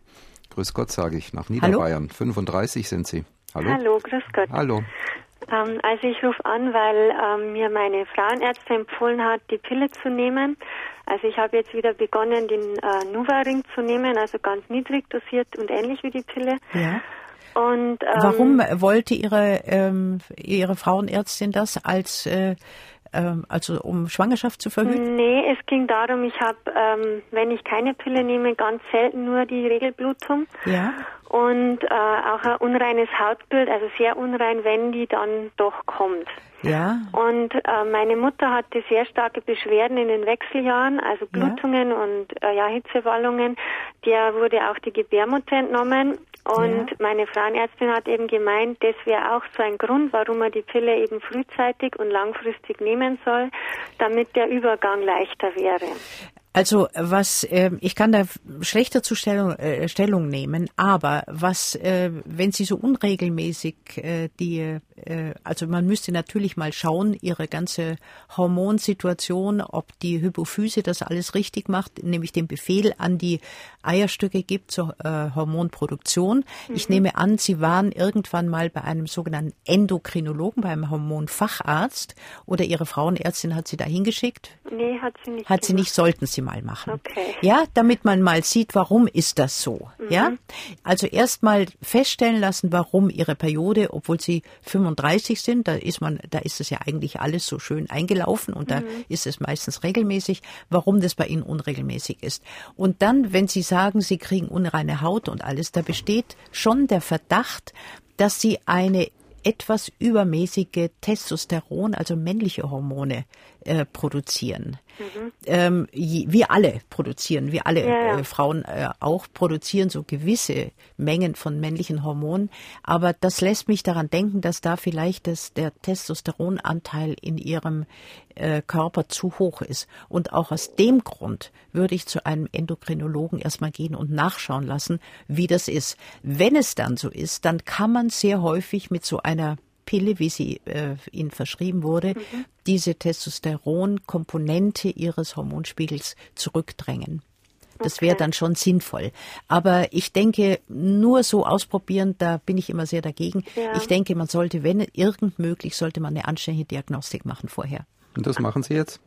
Grüß Gott, sage ich, nach Niederbayern. Hallo? 35 sind Sie. Hallo. Hallo, grüß Gott. Hallo. Ähm, also ich rufe an, weil ähm, mir meine Frauenärztin empfohlen hat, die Pille zu nehmen. Also ich habe jetzt wieder begonnen, den äh, Nuva-Ring zu nehmen, also ganz niedrig dosiert und ähnlich wie die Pille. Ja. Und, ähm, Warum wollte Ihre, ähm, Ihre Frauenärztin das als äh, ähm, also um Schwangerschaft zu verhüten? Nee, es ging darum, ich habe, ähm, wenn ich keine Pille nehme, ganz selten nur die Regelblutung. Ja. Und äh, auch ein unreines Hautbild, also sehr unrein, wenn die dann doch kommt. Ja. Und äh, meine Mutter hatte sehr starke Beschwerden in den Wechseljahren, also Blutungen ja. und äh, ja, Hitzewallungen. Der wurde auch die Gebärmutter entnommen und ja. meine Frauenärztin hat eben gemeint, das wäre auch so ein Grund, warum man die Pille eben frühzeitig und langfristig nehmen soll, damit der Übergang leichter wäre. Also was äh, ich kann da schlechter zu Stellung, äh, Stellung nehmen, aber was äh, wenn Sie so unregelmäßig äh, die äh, also man müsste natürlich mal schauen ihre ganze Hormonsituation, ob die Hypophyse das alles richtig macht, nämlich den Befehl an die Eierstöcke gibt zur äh, Hormonproduktion. Mhm. Ich nehme an, Sie waren irgendwann mal bei einem sogenannten Endokrinologen, beim Hormonfacharzt oder Ihre Frauenärztin hat Sie da hingeschickt? Nee, hat sie nicht. Hat gemacht. sie nicht, sollten Sie mal machen. Okay. Ja, damit man mal sieht, warum ist das so. Mhm. Ja, also erst mal feststellen lassen, warum Ihre Periode, obwohl Sie 35 sind, da ist man, da ist es ja eigentlich alles so schön eingelaufen und mhm. da ist es meistens regelmäßig, warum das bei Ihnen unregelmäßig ist. Und dann, wenn Sie sagen, Sie kriegen unreine Haut und alles, da besteht schon der Verdacht, dass Sie eine etwas übermäßige Testosteron, also männliche Hormone, äh, produzieren. Mhm. Ähm, wir alle produzieren, wir alle ja, ja. Äh, Frauen äh, auch produzieren so gewisse Mengen von männlichen Hormonen. Aber das lässt mich daran denken, dass da vielleicht das, der Testosteronanteil in ihrem äh, Körper zu hoch ist. Und auch aus dem Grund würde ich zu einem Endokrinologen erstmal gehen und nachschauen lassen, wie das ist. Wenn es dann so ist, dann kann man sehr häufig mit so einer Pille, wie sie äh, ihnen verschrieben wurde, mhm. diese Testosteronkomponente ihres Hormonspiegels zurückdrängen. Das wäre dann schon sinnvoll. Aber ich denke, nur so ausprobieren, da bin ich immer sehr dagegen. Ja. Ich denke, man sollte, wenn irgend möglich, sollte man eine anständige Diagnostik machen vorher. Und das machen Sie jetzt?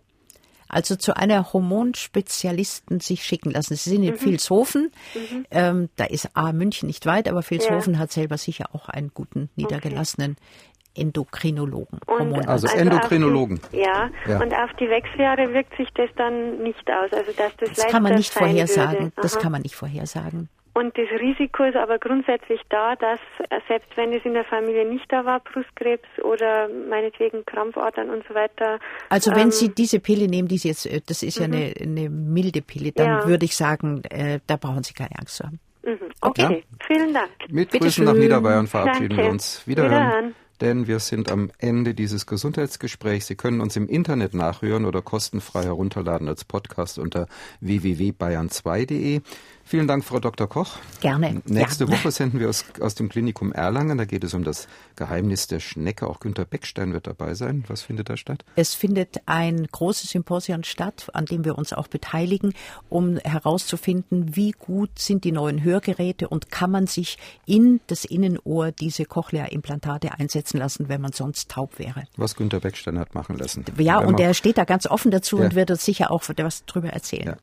also zu einer Hormonspezialisten sich schicken lassen. Sie sind in mhm. Vilshofen, mhm. Ähm, da ist A München nicht weit, aber Vilshofen ja. hat selber sicher auch einen guten niedergelassenen okay. Endokrinologen. Und also, also Endokrinologen. Die, ja. ja, und auf die Wechseljahre wirkt sich das dann nicht aus. Also dass das, das kann man nicht vorhersagen. Das kann man nicht vorhersagen. Und das Risiko ist aber grundsätzlich da, dass äh, selbst wenn es in der Familie nicht da war, Brustkrebs oder meinetwegen Krampfadern und so weiter. Also wenn ähm, Sie diese Pille nehmen, die Sie jetzt, äh, das ist ja mhm. eine, eine milde Pille, dann ja. würde ich sagen, äh, da brauchen Sie keine Angst zu haben. Mhm. Okay, ja. vielen Dank. Mit Bitte Grüßen schön. nach Niederbayern verabschieden Danke. wir uns. Wiederhören. Wiederhören denn wir sind am Ende dieses Gesundheitsgesprächs. Sie können uns im Internet nachhören oder kostenfrei herunterladen als Podcast unter www.bayern2.de. Vielen Dank, Frau Dr. Koch. Gerne. Nächste ja. Woche senden wir aus, aus dem Klinikum Erlangen. Da geht es um das Geheimnis der Schnecke. Auch Günter Beckstein wird dabei sein. Was findet da statt? Es findet ein großes Symposium statt, an dem wir uns auch beteiligen, um herauszufinden, wie gut sind die neuen Hörgeräte und kann man sich in das Innenohr diese Cochlea-Implantate einsetzen lassen, wenn man sonst taub wäre. Was Günter Beckstein hat machen lassen. Ja, und er steht da ganz offen dazu ja. und wird uns sicher auch was drüber erzählen. Ja.